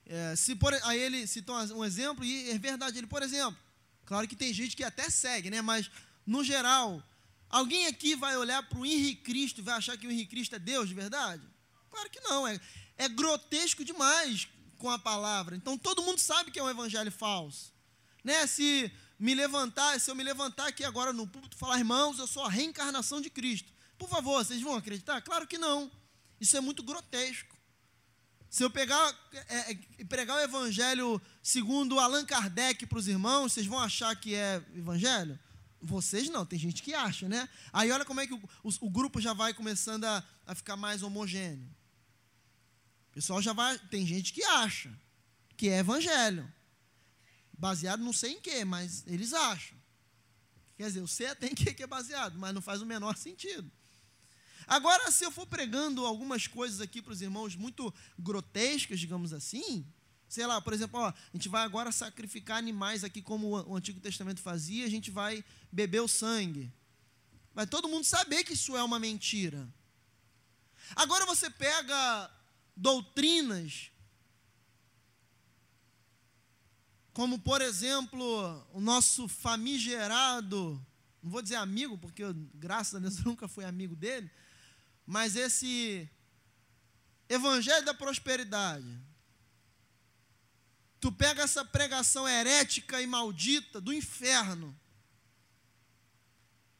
É, se por, aí ele citou um exemplo, e é verdade, ele, por exemplo, claro que tem gente que até segue, né? Mas, no geral, alguém aqui vai olhar para o Henrique Cristo e vai achar que o Henrique Cristo é Deus de verdade? Claro que não, é, é grotesco demais com a palavra. Então todo mundo sabe que é um evangelho falso. Né? Se me levantar, se eu me levantar aqui agora no púlpito e falar, irmãos, eu sou a reencarnação de Cristo. Por favor, vocês vão acreditar? Claro que não. Isso é muito grotesco. Se eu pegar é, é, pregar o evangelho segundo Allan Kardec para os irmãos, vocês vão achar que é evangelho? Vocês não, tem gente que acha, né? Aí olha como é que o, o, o grupo já vai começando a, a ficar mais homogêneo. O pessoal já vai. Tem gente que acha que é evangelho. Baseado não sei em quê, mas eles acham. Quer dizer, o sei tem que é baseado, mas não faz o menor sentido. Agora, se eu for pregando algumas coisas aqui para os irmãos muito grotescas, digamos assim, sei lá, por exemplo, ó, a gente vai agora sacrificar animais aqui como o Antigo Testamento fazia, a gente vai beber o sangue. Vai todo mundo saber que isso é uma mentira. Agora você pega doutrinas, como por exemplo, o nosso famigerado, não vou dizer amigo, porque eu, graças a Deus eu nunca fui amigo dele, mas esse evangelho da prosperidade. Tu pega essa pregação herética e maldita do inferno,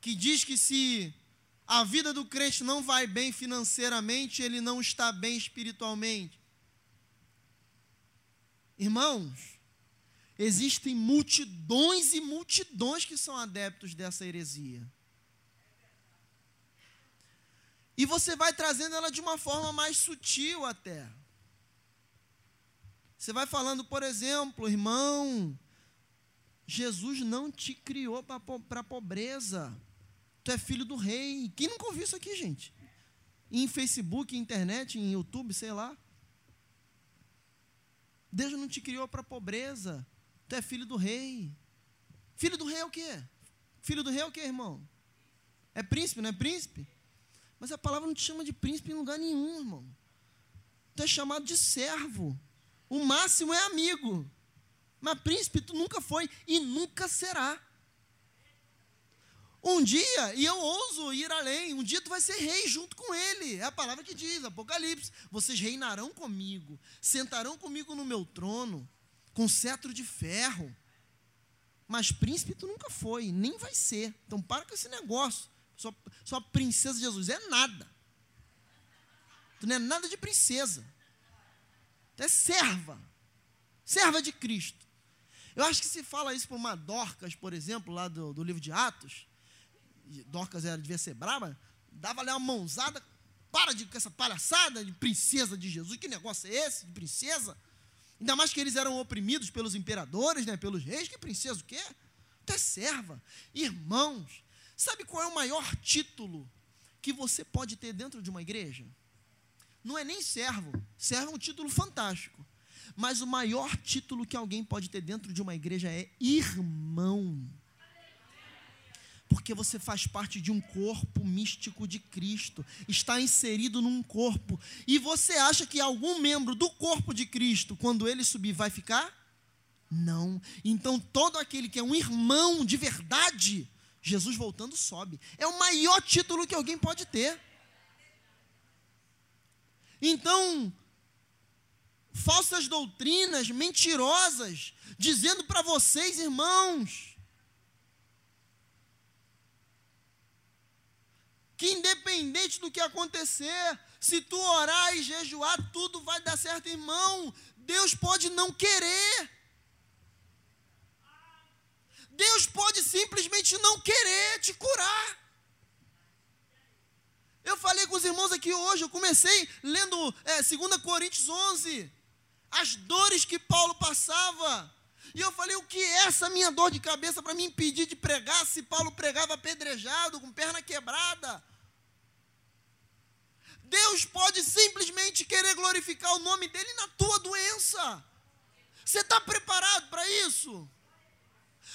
que diz que se a vida do crente não vai bem financeiramente, ele não está bem espiritualmente. Irmãos, existem multidões e multidões que são adeptos dessa heresia. E você vai trazendo ela de uma forma mais sutil até. Você vai falando, por exemplo, irmão, Jesus não te criou para a pobreza. Tu é filho do rei. Quem nunca ouviu isso aqui, gente? Em Facebook, internet, em YouTube, sei lá. Deus não te criou para pobreza. Tu é filho do rei. Filho do rei é o quê? Filho do rei é o quê, irmão? É príncipe, não é príncipe? Mas a palavra não te chama de príncipe em lugar nenhum, irmão. Tu é chamado de servo. O máximo é amigo. Mas príncipe tu nunca foi e nunca será. Um dia, e eu ouso ir além, um dia tu vai ser rei junto com ele. É a palavra que diz, Apocalipse. Vocês reinarão comigo, sentarão comigo no meu trono, com cetro de ferro. Mas príncipe tu nunca foi, nem vai ser. Então para com esse negócio. Sua, sua princesa de Jesus é nada. Tu não é nada de princesa. Tu é serva. Serva de Cristo. Eu acho que se fala isso para uma Dorcas, por exemplo, lá do, do livro de Atos, Dorcas era, devia ser brava, dava ali uma mãozada, para de com essa palhaçada de princesa de Jesus, que negócio é esse de princesa? Ainda mais que eles eram oprimidos pelos imperadores, né, pelos reis, que princesa o quê? Tu é serva. Irmãos, sabe qual é o maior título que você pode ter dentro de uma igreja? Não é nem servo, servo é um título fantástico. Mas o maior título que alguém pode ter dentro de uma igreja é irmão porque você faz parte de um corpo místico de Cristo, está inserido num corpo, e você acha que algum membro do corpo de Cristo, quando ele subir, vai ficar? Não. Então, todo aquele que é um irmão de verdade, Jesus voltando sobe. É o maior título que alguém pode ter. Então, falsas doutrinas mentirosas, dizendo para vocês, irmãos, que independente do que acontecer, se tu orar e jejuar, tudo vai dar certo, irmão. Deus pode não querer. Deus pode simplesmente não querer te curar. Eu falei com os irmãos aqui hoje. Eu comecei lendo é, 2 Coríntios 11, as dores que Paulo passava. E eu falei, o que é essa minha dor de cabeça para me impedir de pregar se Paulo pregava apedrejado, com perna quebrada? Deus pode simplesmente querer glorificar o nome dele na tua doença. Você está preparado para isso?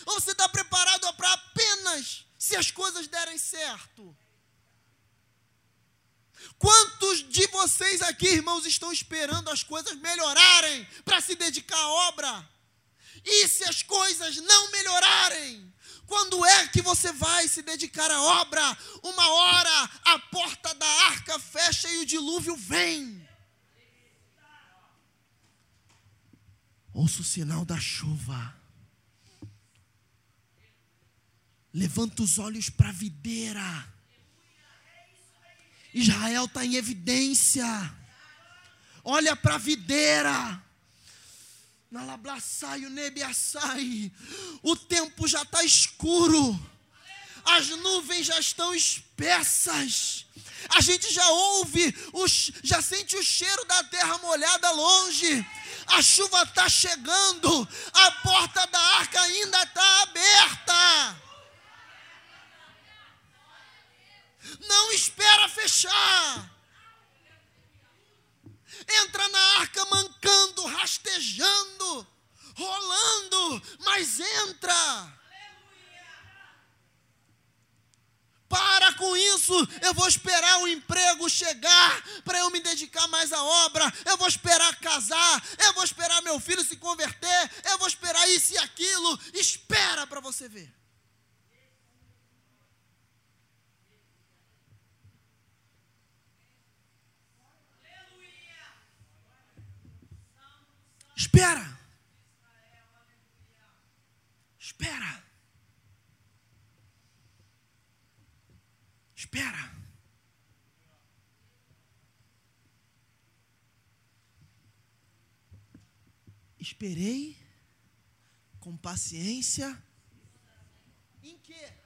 Ou você está preparado para apenas se as coisas derem certo? Quantos de vocês aqui, irmãos, estão esperando as coisas melhorarem para se dedicar à obra? E se as coisas não melhorarem, quando é que você vai se dedicar à obra? Uma hora a porta da arca fecha e o dilúvio vem. Ouça o sinal da chuva. Levanta os olhos para a videira. Israel está em evidência. Olha para a videira. Nalablaçai, o nebiaçai. O tempo já está escuro. As nuvens já estão espessas. A gente já ouve, já sente o cheiro da terra molhada longe. A chuva está chegando. A porta da arca ainda está aberta. Não espera fechar. Entra na arca mancando, rastejando, rolando, mas entra. Para com isso, eu vou esperar o emprego chegar para eu me dedicar mais à obra. Eu vou esperar casar, eu vou esperar meu filho se converter, eu vou esperar isso e aquilo. Espera para você ver. Espera. Espera. Espera. Esperei com paciência. Em quê?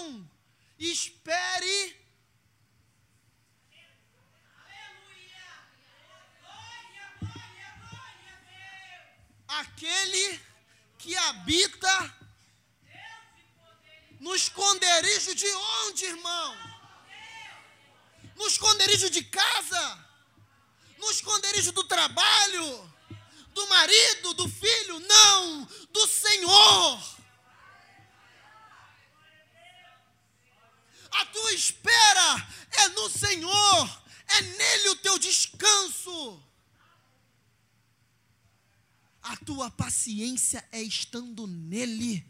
down é estando nele.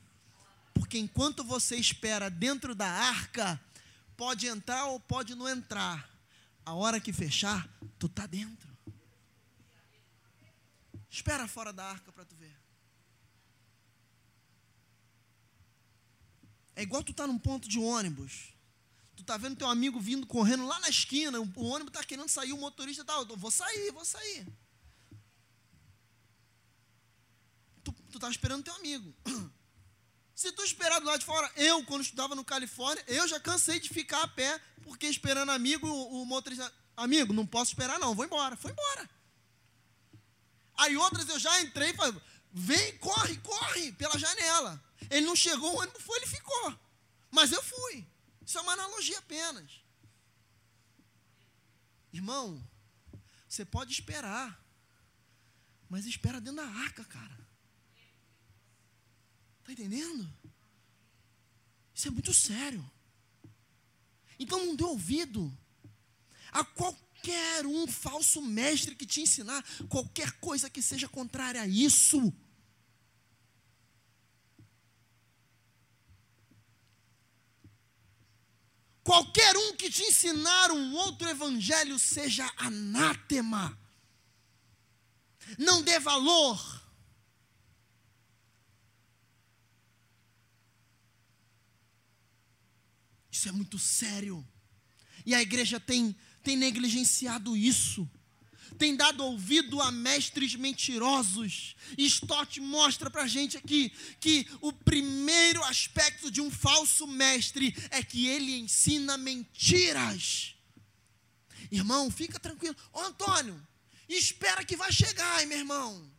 Porque enquanto você espera dentro da arca, pode entrar ou pode não entrar. A hora que fechar, tu tá dentro. Espera fora da arca para tu ver. É igual tu tá num ponto de ônibus tu tá vendo teu amigo vindo correndo lá na esquina, o, o ônibus tá querendo sair, o motorista tá, eu vou sair, vou sair. Tu, tá esperando teu amigo. Se tu esperar do lado de fora, eu, quando estudava no Califórnia, eu já cansei de ficar a pé, porque esperando amigo, o, o motorista, amigo, não posso esperar não, vou embora, foi embora. Aí outras eu já entrei e falei, vem, corre, corre, pela janela. Ele não chegou, o ônibus foi, ele ficou. Mas eu fui. Isso é uma analogia apenas. Irmão, você pode esperar, mas espera dentro da arca, cara. Está entendendo? Isso é muito sério. Então não dê ouvido a qualquer um falso mestre que te ensinar qualquer coisa que seja contrária a isso. Qualquer um que te ensinar um outro evangelho seja anátema. Não dê valor. Isso é muito sério. E a igreja tem, tem negligenciado isso tem dado ouvido a mestres mentirosos. E Stott mostra para a gente aqui que o primeiro aspecto de um falso mestre é que ele ensina mentiras. Irmão, fica tranquilo. Ô Antônio, espera que vai chegar, hein, meu irmão.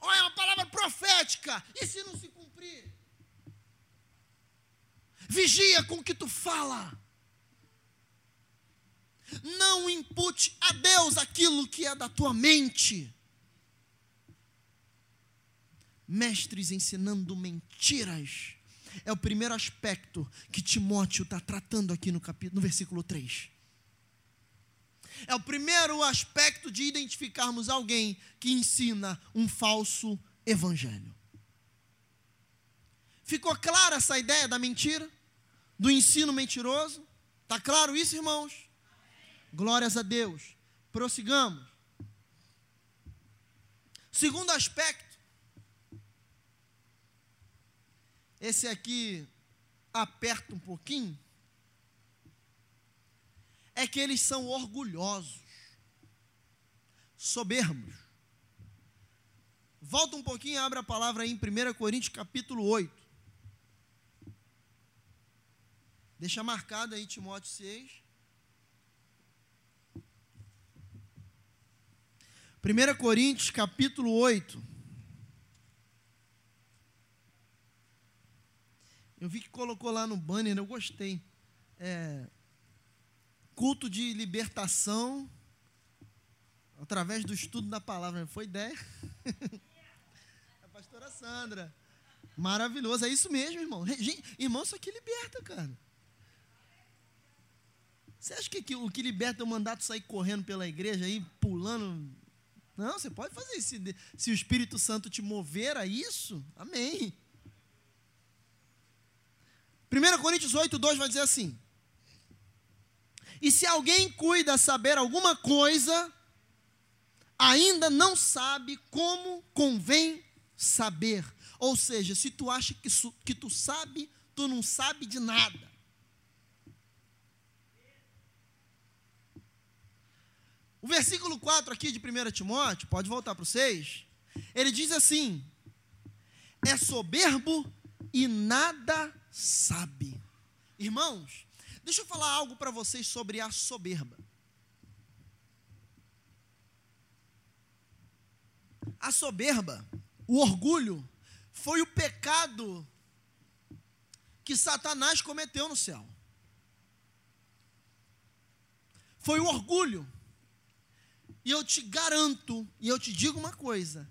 Olha, é uma palavra profética. E se não se cumprir? Vigia com o que tu fala. Não impute a Deus aquilo que é da tua mente. Mestres ensinando mentiras. É o primeiro aspecto que Timóteo está tratando aqui no, capítulo, no versículo 3. É o primeiro aspecto de identificarmos alguém que ensina um falso evangelho. Ficou clara essa ideia da mentira? Do ensino mentiroso? Está claro isso, irmãos? Glórias a Deus. Prossigamos. Segundo aspecto. Esse aqui aperta um pouquinho. É que eles são orgulhosos, soberbos. Volta um pouquinho e abre a palavra aí em 1 Coríntios capítulo 8. Deixa marcado aí Timóteo 6. 1 Coríntios capítulo 8. Eu vi que colocou lá no banner, eu gostei. É, culto de libertação através do estudo da palavra. Foi ideia? A pastora Sandra. Maravilhoso, é isso mesmo, irmão. Irmão, isso aqui liberta, cara. Você acha que o que liberta é o mandato sair correndo pela igreja aí, pulando não, você pode fazer isso. Se, o Espírito Santo te mover a isso, amém. 1 Coríntios 8, 2 vai dizer assim: E se alguém cuida saber alguma coisa, ainda não sabe como convém saber. Ou seja, se tu acha que, que tu sabe, tu não sabe de nada. O versículo 4 aqui de 1 Timóteo, pode voltar para 6, ele diz assim: é soberbo e nada sabe. Irmãos, deixa eu falar algo para vocês sobre a soberba. A soberba, o orgulho, foi o pecado que Satanás cometeu no céu. Foi o orgulho e eu te garanto, e eu te digo uma coisa,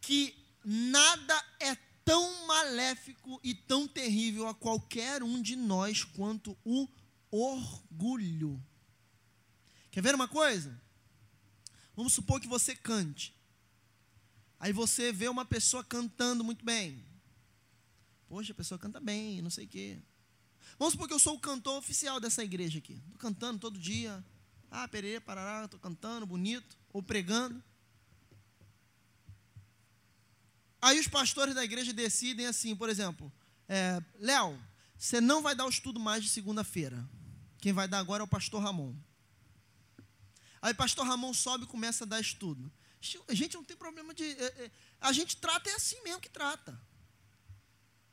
que nada é tão maléfico e tão terrível a qualquer um de nós quanto o orgulho. Quer ver uma coisa? Vamos supor que você cante. Aí você vê uma pessoa cantando muito bem. Poxa, a pessoa canta bem, não sei o quê. Vamos supor que eu sou o cantor oficial dessa igreja aqui. Estou cantando todo dia, ah, Pereira, Parará, estou cantando, bonito, ou pregando. Aí os pastores da igreja decidem assim, por exemplo, é, Léo, você não vai dar o estudo mais de segunda-feira. Quem vai dar agora é o pastor Ramon. Aí pastor Ramon sobe e começa a dar estudo. A gente não tem problema de. É, é, a gente trata é assim mesmo que trata.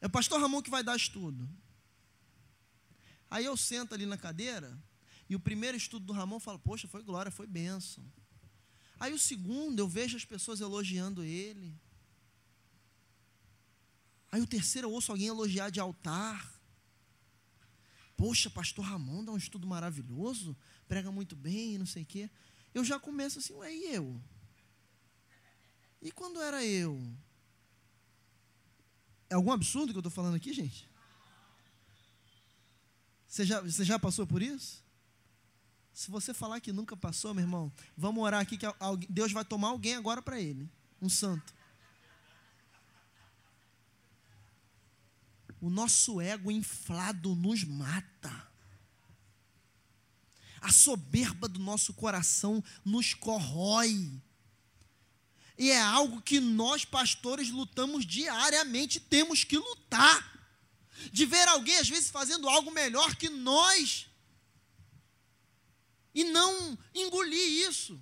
É o pastor Ramon que vai dar estudo. Aí eu sento ali na cadeira, e o primeiro estudo do Ramon fala: Poxa, foi glória, foi bênção. Aí o segundo, eu vejo as pessoas elogiando ele. Aí o terceiro, eu ouço alguém elogiar de altar. Poxa, pastor Ramon dá um estudo maravilhoso, prega muito bem, não sei o quê. Eu já começo assim, ué, e eu? E quando era eu? É algum absurdo que eu estou falando aqui, gente? Você já, você já passou por isso? Se você falar que nunca passou, meu irmão, vamos orar aqui que Deus vai tomar alguém agora para ele, um santo. O nosso ego inflado nos mata. A soberba do nosso coração nos corrói. E é algo que nós, pastores, lutamos diariamente, temos que lutar. De ver alguém, às vezes, fazendo algo melhor que nós, e não engolir isso.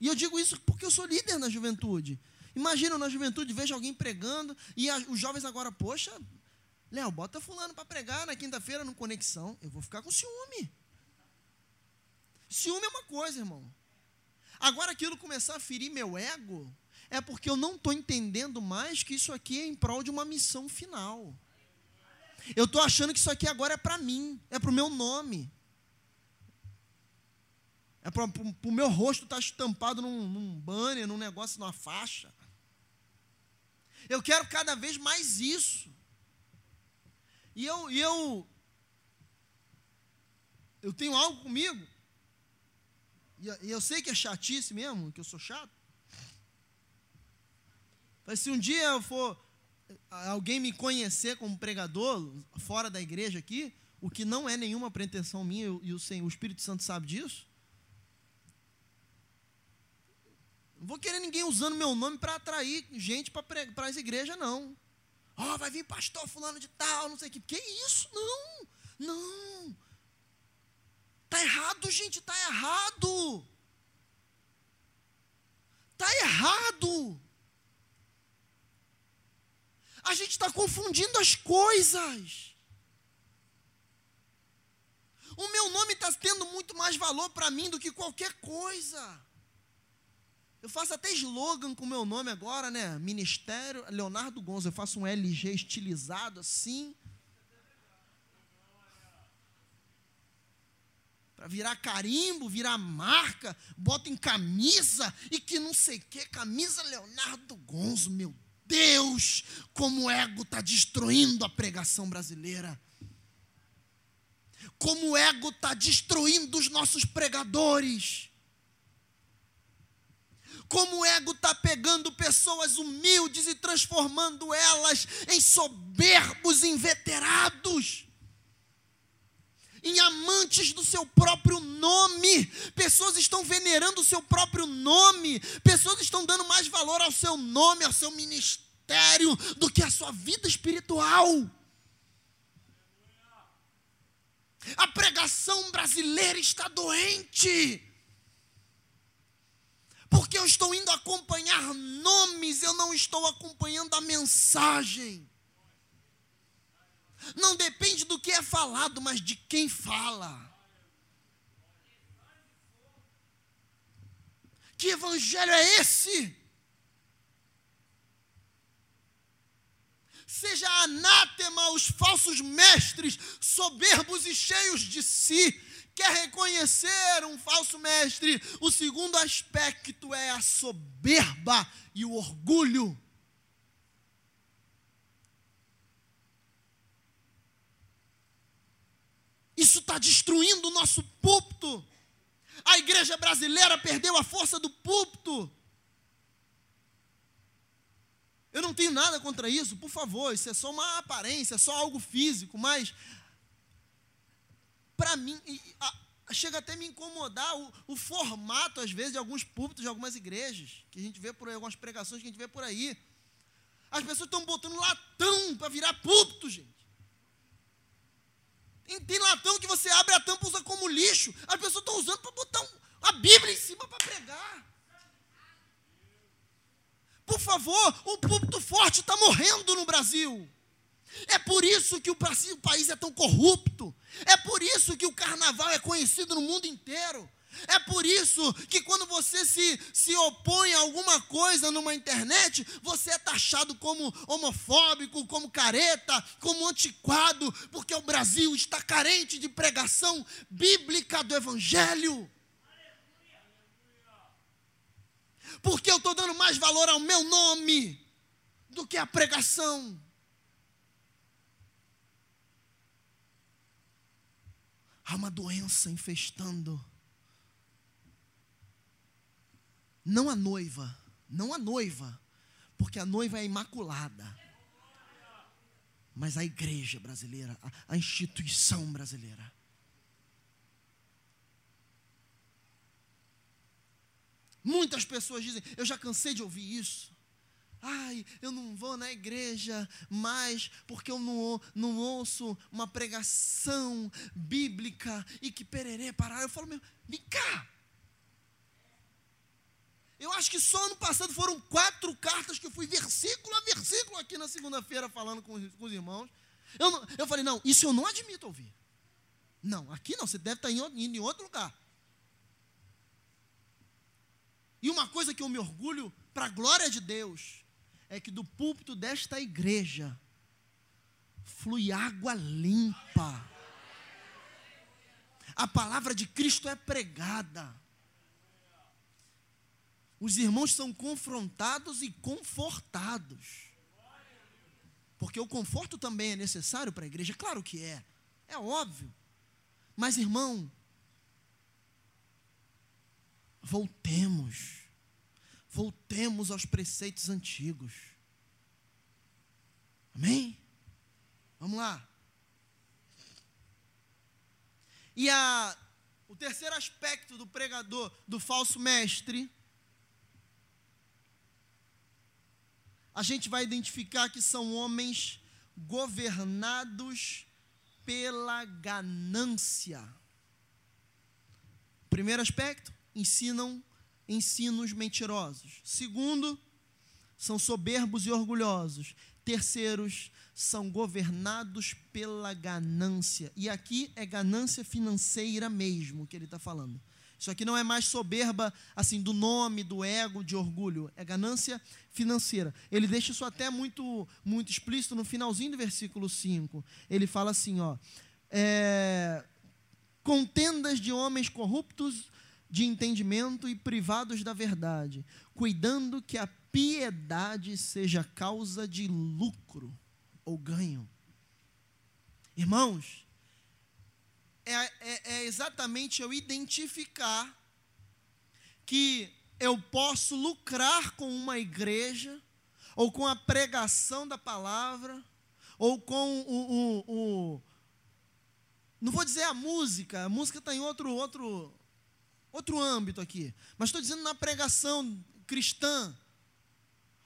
E eu digo isso porque eu sou líder na juventude. Imagina na juventude, vejo alguém pregando, e a, os jovens agora, poxa, Léo, bota fulano para pregar na quinta-feira no Conexão. Eu vou ficar com ciúme. Ciúme é uma coisa, irmão. Agora aquilo começar a ferir meu ego, é porque eu não estou entendendo mais que isso aqui é em prol de uma missão final. Eu estou achando que isso aqui agora é para mim, é para o meu nome. É para o meu rosto estar tá estampado num, num banner, num negócio, numa faixa. Eu quero cada vez mais isso. E eu, e eu, eu tenho algo comigo, e eu sei que é chatice mesmo, que eu sou chato. Mas se um dia eu for alguém me conhecer como pregador fora da igreja aqui, o que não é nenhuma pretensão minha, e o, Senhor, o Espírito Santo sabe disso. Não vou querer ninguém usando meu nome para atrair gente para as igrejas, não. Oh, vai vir pastor fulano de tal, não sei o que. Que isso? Não, não. Está errado, gente, está errado. Está errado. A gente está confundindo as coisas. O meu nome está tendo muito mais valor para mim do que qualquer coisa. Eu faço até slogan com o meu nome agora, né? Ministério Leonardo Gonzo. Eu faço um LG estilizado assim. Para virar carimbo, virar marca, bota em camisa e que não sei o que, camisa Leonardo Gonzo, meu Deus, como o ego está destruindo a pregação brasileira. Como o ego está destruindo os nossos pregadores. Como o ego está pegando pessoas humildes e transformando elas em soberbos inveterados em amantes do seu próprio nome. Pessoas estão venerando o seu próprio nome. Pessoas estão dando mais valor ao seu nome, ao seu ministério, do que à sua vida espiritual. A pregação brasileira está doente. Porque eu estou indo acompanhar nomes, eu não estou acompanhando a mensagem não depende do que é falado, mas de quem fala. Que evangelho é esse? Seja anátema aos falsos mestres, soberbos e cheios de si. Quer reconhecer um falso mestre? O segundo aspecto é a soberba e o orgulho. Isso está destruindo o nosso púlpito. A igreja brasileira perdeu a força do púlpito. Eu não tenho nada contra isso, por favor, isso é só uma aparência, é só algo físico, mas para mim chega até me incomodar o, o, formato, às vezes, de alguns púlpitos de algumas igrejas, que a gente vê por aí, algumas pregações que a gente vê por aí. As pessoas estão botando latão para virar púlpito, gente. Tem latão que você abre a tampa e usa como lixo. As pessoas estão usando para botar a Bíblia em cima para pregar. Por favor, o púlpito forte está morrendo no Brasil. É por isso que o país é tão corrupto. É por isso que o carnaval é conhecido no mundo inteiro. É por isso que quando você se, se opõe a alguma coisa numa internet, você é taxado como homofóbico, como careta, como antiquado, porque o Brasil está carente de pregação bíblica do Evangelho. Porque eu estou dando mais valor ao meu nome do que à pregação. Há uma doença infestando Não a noiva, não a noiva, porque a noiva é imaculada. Mas a igreja brasileira, a, a instituição brasileira. Muitas pessoas dizem, eu já cansei de ouvir isso. Ai, eu não vou na igreja mais porque eu não, não ouço uma pregação bíblica e que pererê parar. Eu falo, meu, vem cá, eu acho que só ano passado foram quatro cartas que eu fui versículo a versículo aqui na segunda-feira falando com, com, os irmãos. Eu, não, eu falei, não, isso eu não admito ouvir. Não, aqui não, você deve estar indo em outro lugar. E uma coisa que eu me orgulho, para a glória de Deus, é que do púlpito desta igreja flui água limpa. A palavra de Cristo é pregada. Os irmãos são confrontados e confortados. Porque o conforto também é necessário para a igreja, claro que é. É óbvio. Mas, irmão, voltemos voltemos aos preceitos antigos. Amém? Vamos lá. E a, o terceiro aspecto do pregador, do falso mestre, a gente vai identificar que são homens governados pela ganância. Primeiro aspecto, ensinam ensinos mentirosos. Segundo, são soberbos e orgulhosos. Terceiros, são governados pela ganância. E aqui é ganância financeira mesmo que ele está falando. Isso aqui não é mais soberba, assim, do nome, do ego, de orgulho. É ganância financeira. Ele deixa isso até muito, muito explícito no finalzinho do versículo 5. Ele fala assim, ó. É, contendas de homens corruptos de entendimento e privados da verdade, cuidando que a piedade seja causa de lucro ou ganho. Irmãos, exatamente eu identificar que eu posso lucrar com uma igreja, ou com a pregação da palavra, ou com o, o, o não vou dizer a música, a música está em outro, outro, outro âmbito aqui, mas estou dizendo na pregação cristã,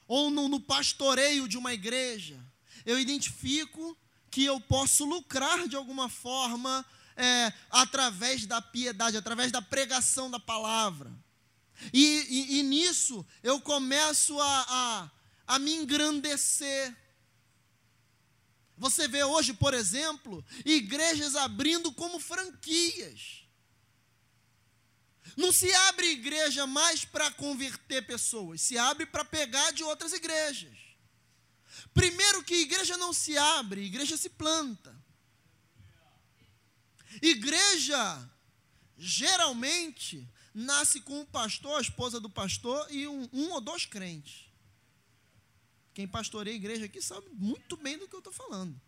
ou no, no pastoreio de uma igreja, eu identifico que eu posso lucrar de alguma forma é, através da piedade, através da pregação da palavra. E, e, e nisso eu começo a, a, a me engrandecer. Você vê hoje, por exemplo, igrejas abrindo como franquias. Não se abre igreja mais para converter pessoas, se abre para pegar de outras igrejas. Primeiro que igreja não se abre, igreja se planta. Igreja, geralmente, nasce com o pastor, a esposa do pastor e um, um ou dois crentes. Quem pastoreia a igreja aqui sabe muito bem do que eu estou falando.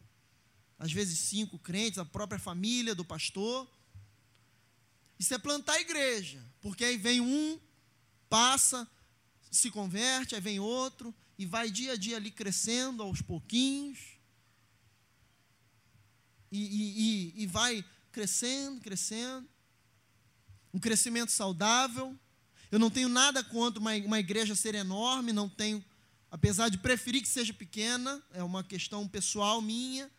Às vezes cinco crentes, a própria família do pastor. Isso é plantar a igreja, porque aí vem um, passa, se converte, aí vem outro, e vai dia a dia ali crescendo aos pouquinhos, e, e, e, e vai crescendo, crescendo, um crescimento saudável. Eu não tenho nada contra uma, igreja ser enorme, não tenho, apesar de preferir que seja pequena, é uma questão pessoal minha,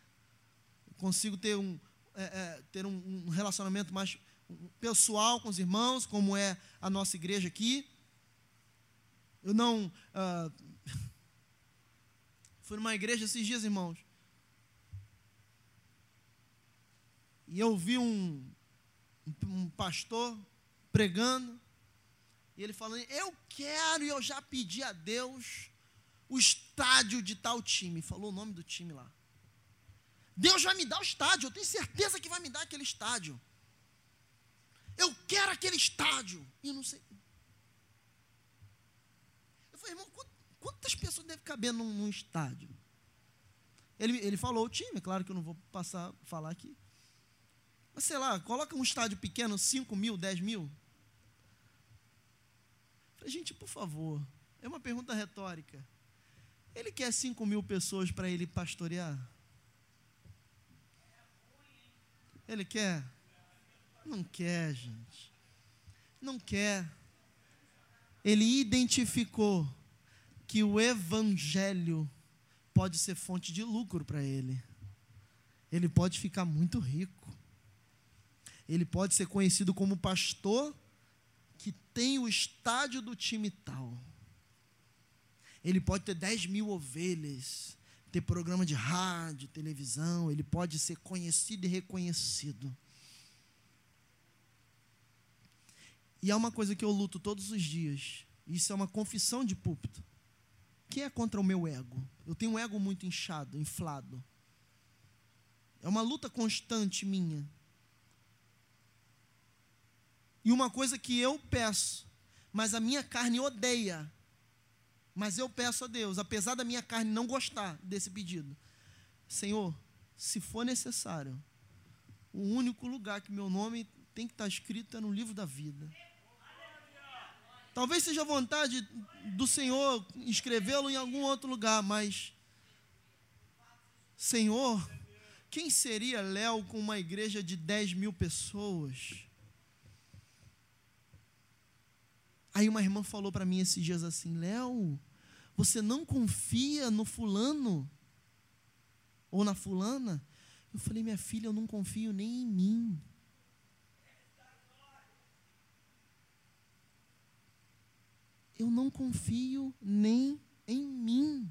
consigo ter um, é, é, ter um, um relacionamento mais pessoal com os irmãos, como é a nossa igreja aqui. Eu não. Uh, fui numa igreja esses dias, irmãos. E eu vi um, um pastor pregando. E ele falando: Eu quero e eu já pedi a Deus o estádio de tal time. Falou o nome do time lá. Deus vai me dar o estádio, eu tenho certeza que vai me dar aquele estádio. Eu quero aquele estádio. E não sei. Eu falei, irmão, quantas pessoas devem caber num, num estádio? Ele, ele falou o time, claro que eu não vou passar falar aqui. Mas sei lá, coloca um estádio pequeno, 5 mil, 10 mil. Falei, gente, por favor, é uma pergunta retórica. Ele quer 5 mil pessoas para ele pastorear? Ele quer? Não quer, gente. Não quer. ele identificou que o evangelho pode ser fonte de lucro para ele. Ele pode ficar muito rico. Ele pode ser conhecido como pastor que tem o estádio do time tal. Ele pode ter 10 mil ovelhas, ter programa de rádio, televisão, ele pode ser conhecido e reconhecido. E há uma coisa que eu luto todos os dias, isso é uma confissão de púlpito, que é contra o meu ego. Eu tenho um ego muito inchado, inflado. É uma luta constante minha. E uma coisa que eu peço, mas a minha carne odeia, mas eu peço a Deus, apesar da minha carne não gostar desse pedido, Senhor, se for necessário, o único lugar que meu nome tem que estar escrito é no livro da vida. Talvez seja vontade do Senhor escrevê-lo em algum outro lugar, mas, Senhor, quem seria Léo com uma igreja de 10 mil pessoas? Aí uma irmã falou para mim esses dias assim: Léo, você não confia no fulano? Ou na fulana? Eu falei, minha filha, eu não confio nem em mim. Eu não confio nem em mim.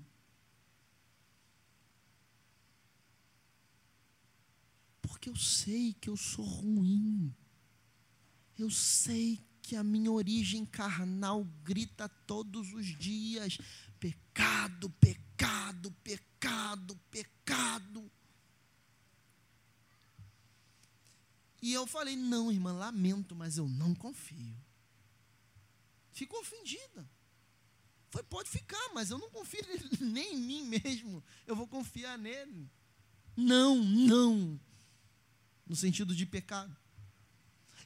Porque eu sei que eu sou ruim. Eu sei que a minha origem carnal grita todos os dias: pecado, pecado, pecado, pecado. E eu falei: não, irmã, lamento, mas eu não confio. Ficou ofendida. Foi, pode ficar, mas eu não confio nem em mim mesmo. Eu vou confiar nele. Não, não. No sentido de pecado.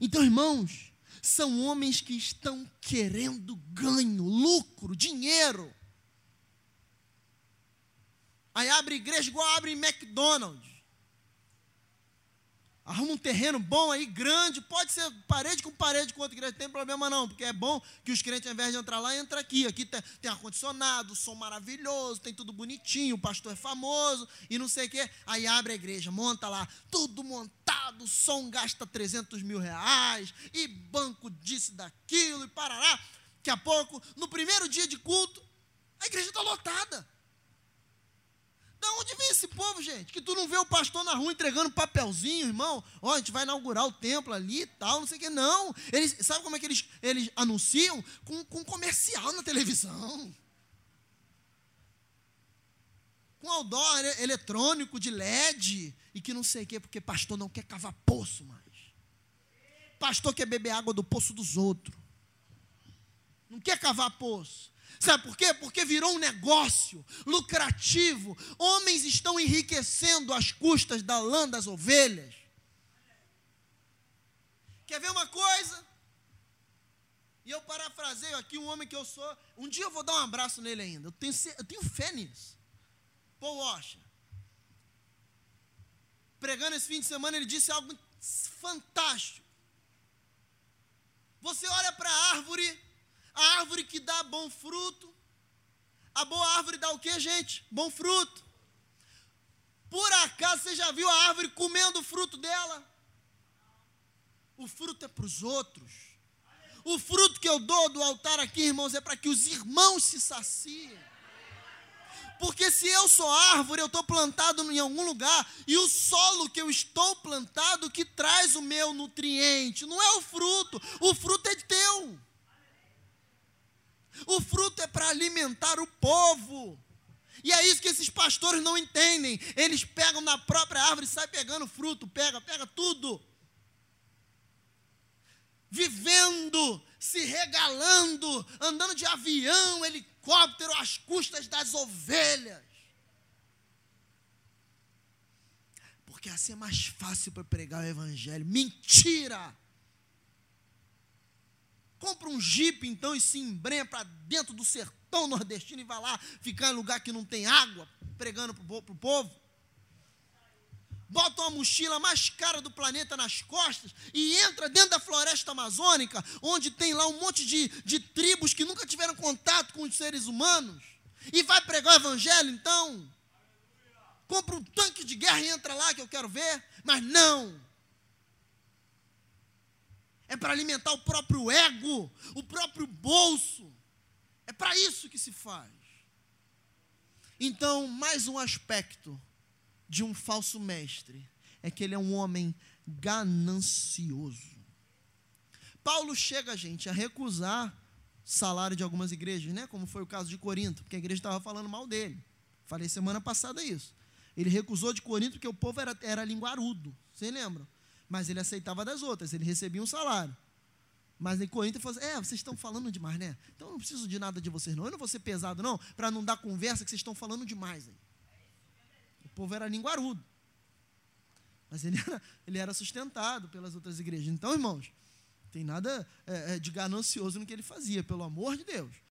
Então, irmãos, são homens que estão querendo ganho, lucro, dinheiro. Aí abre igreja igual abre McDonald's. Arruma um terreno bom aí, grande, pode ser parede com parede com outra igreja, não tem problema não, porque é bom que os crentes, ao invés de entrar lá, entram aqui. Aqui tem, tem ar-condicionado, som maravilhoso, tem tudo bonitinho, o pastor é famoso e não sei o quê. Aí abre a igreja, monta lá, tudo montado, som gasta 300 mil reais, e banco disso, daquilo, e parará. Daqui a pouco, no primeiro dia de culto, a igreja está lotada. Da onde vem esse povo, gente? Que tu não vê o pastor na rua entregando papelzinho, irmão? Ó, a gente vai inaugurar o templo ali e tal, não sei o que. Não. Eles, sabe como é que eles, eles anunciam? Com, com comercial na televisão. Com outdoor eletrônico de LED e que não sei o que, porque pastor não quer cavar poço mais. Pastor quer beber água do poço dos outros. Não quer cavar poço. Sabe por quê? Porque virou um negócio lucrativo. Homens estão enriquecendo às custas da lã das ovelhas. Quer ver uma coisa? E eu parafraseio aqui um homem que eu sou. Um dia eu vou dar um abraço nele ainda. Eu tenho, eu tenho fé nisso. Paul Washer. Pregando esse fim de semana, ele disse algo fantástico. Você olha para a árvore a árvore que dá bom fruto. A boa árvore dá o que, gente? Bom fruto. Por acaso você já viu a árvore comendo o fruto dela? O fruto é para os outros. O fruto que eu dou do altar aqui, irmãos, é para que os irmãos se saciem. Porque se eu sou árvore, eu estou plantado em algum lugar, e o solo que eu estou plantado que traz o meu nutriente, não é o fruto, o fruto é teu. O fruto é para alimentar o povo. E é isso que esses pastores não entendem. Eles pegam na própria árvore e saem pegando fruto, pega, pega tudo. Vivendo, se regalando, andando de avião, helicóptero às custas das ovelhas. Porque assim é mais fácil para pregar o evangelho. Mentira! Compra um jipe então e se embrenha para dentro do sertão nordestino e vai lá ficar em lugar que não tem água, pregando para o povo. bota uma mochila mais cara do planeta nas costas e entra dentro da floresta amazônica, onde tem lá um monte de, de tribos que nunca tiveram contato com os seres humanos, e vai pregar o evangelho, então? Compra um tanque de guerra e entra lá que eu quero ver, mas não. É para alimentar o próprio ego, o próprio bolso. É para isso que se faz. Então, mais um aspecto de um falso mestre é que ele é um homem ganancioso. Paulo chega, gente, a recusar salário de algumas igrejas, né? Como foi o caso de Corinto, porque a igreja estava falando mal dele. Falei semana passada isso. Ele recusou de Corinto porque o povo era, era linguarudo. Vocês lembram? Mas ele aceitava das outras, ele recebia um salário. Mas em Corinto ele falou assim: É, vocês estão falando demais, né? Então eu não preciso de nada de vocês, não. Eu não vou ser pesado, não, para não dar conversa que vocês estão falando demais. Aí. O povo era linguarudo. Mas ele era, ele era sustentado pelas outras igrejas. Então, irmãos, tem nada é, é, de ganancioso no que ele fazia, pelo amor de Deus.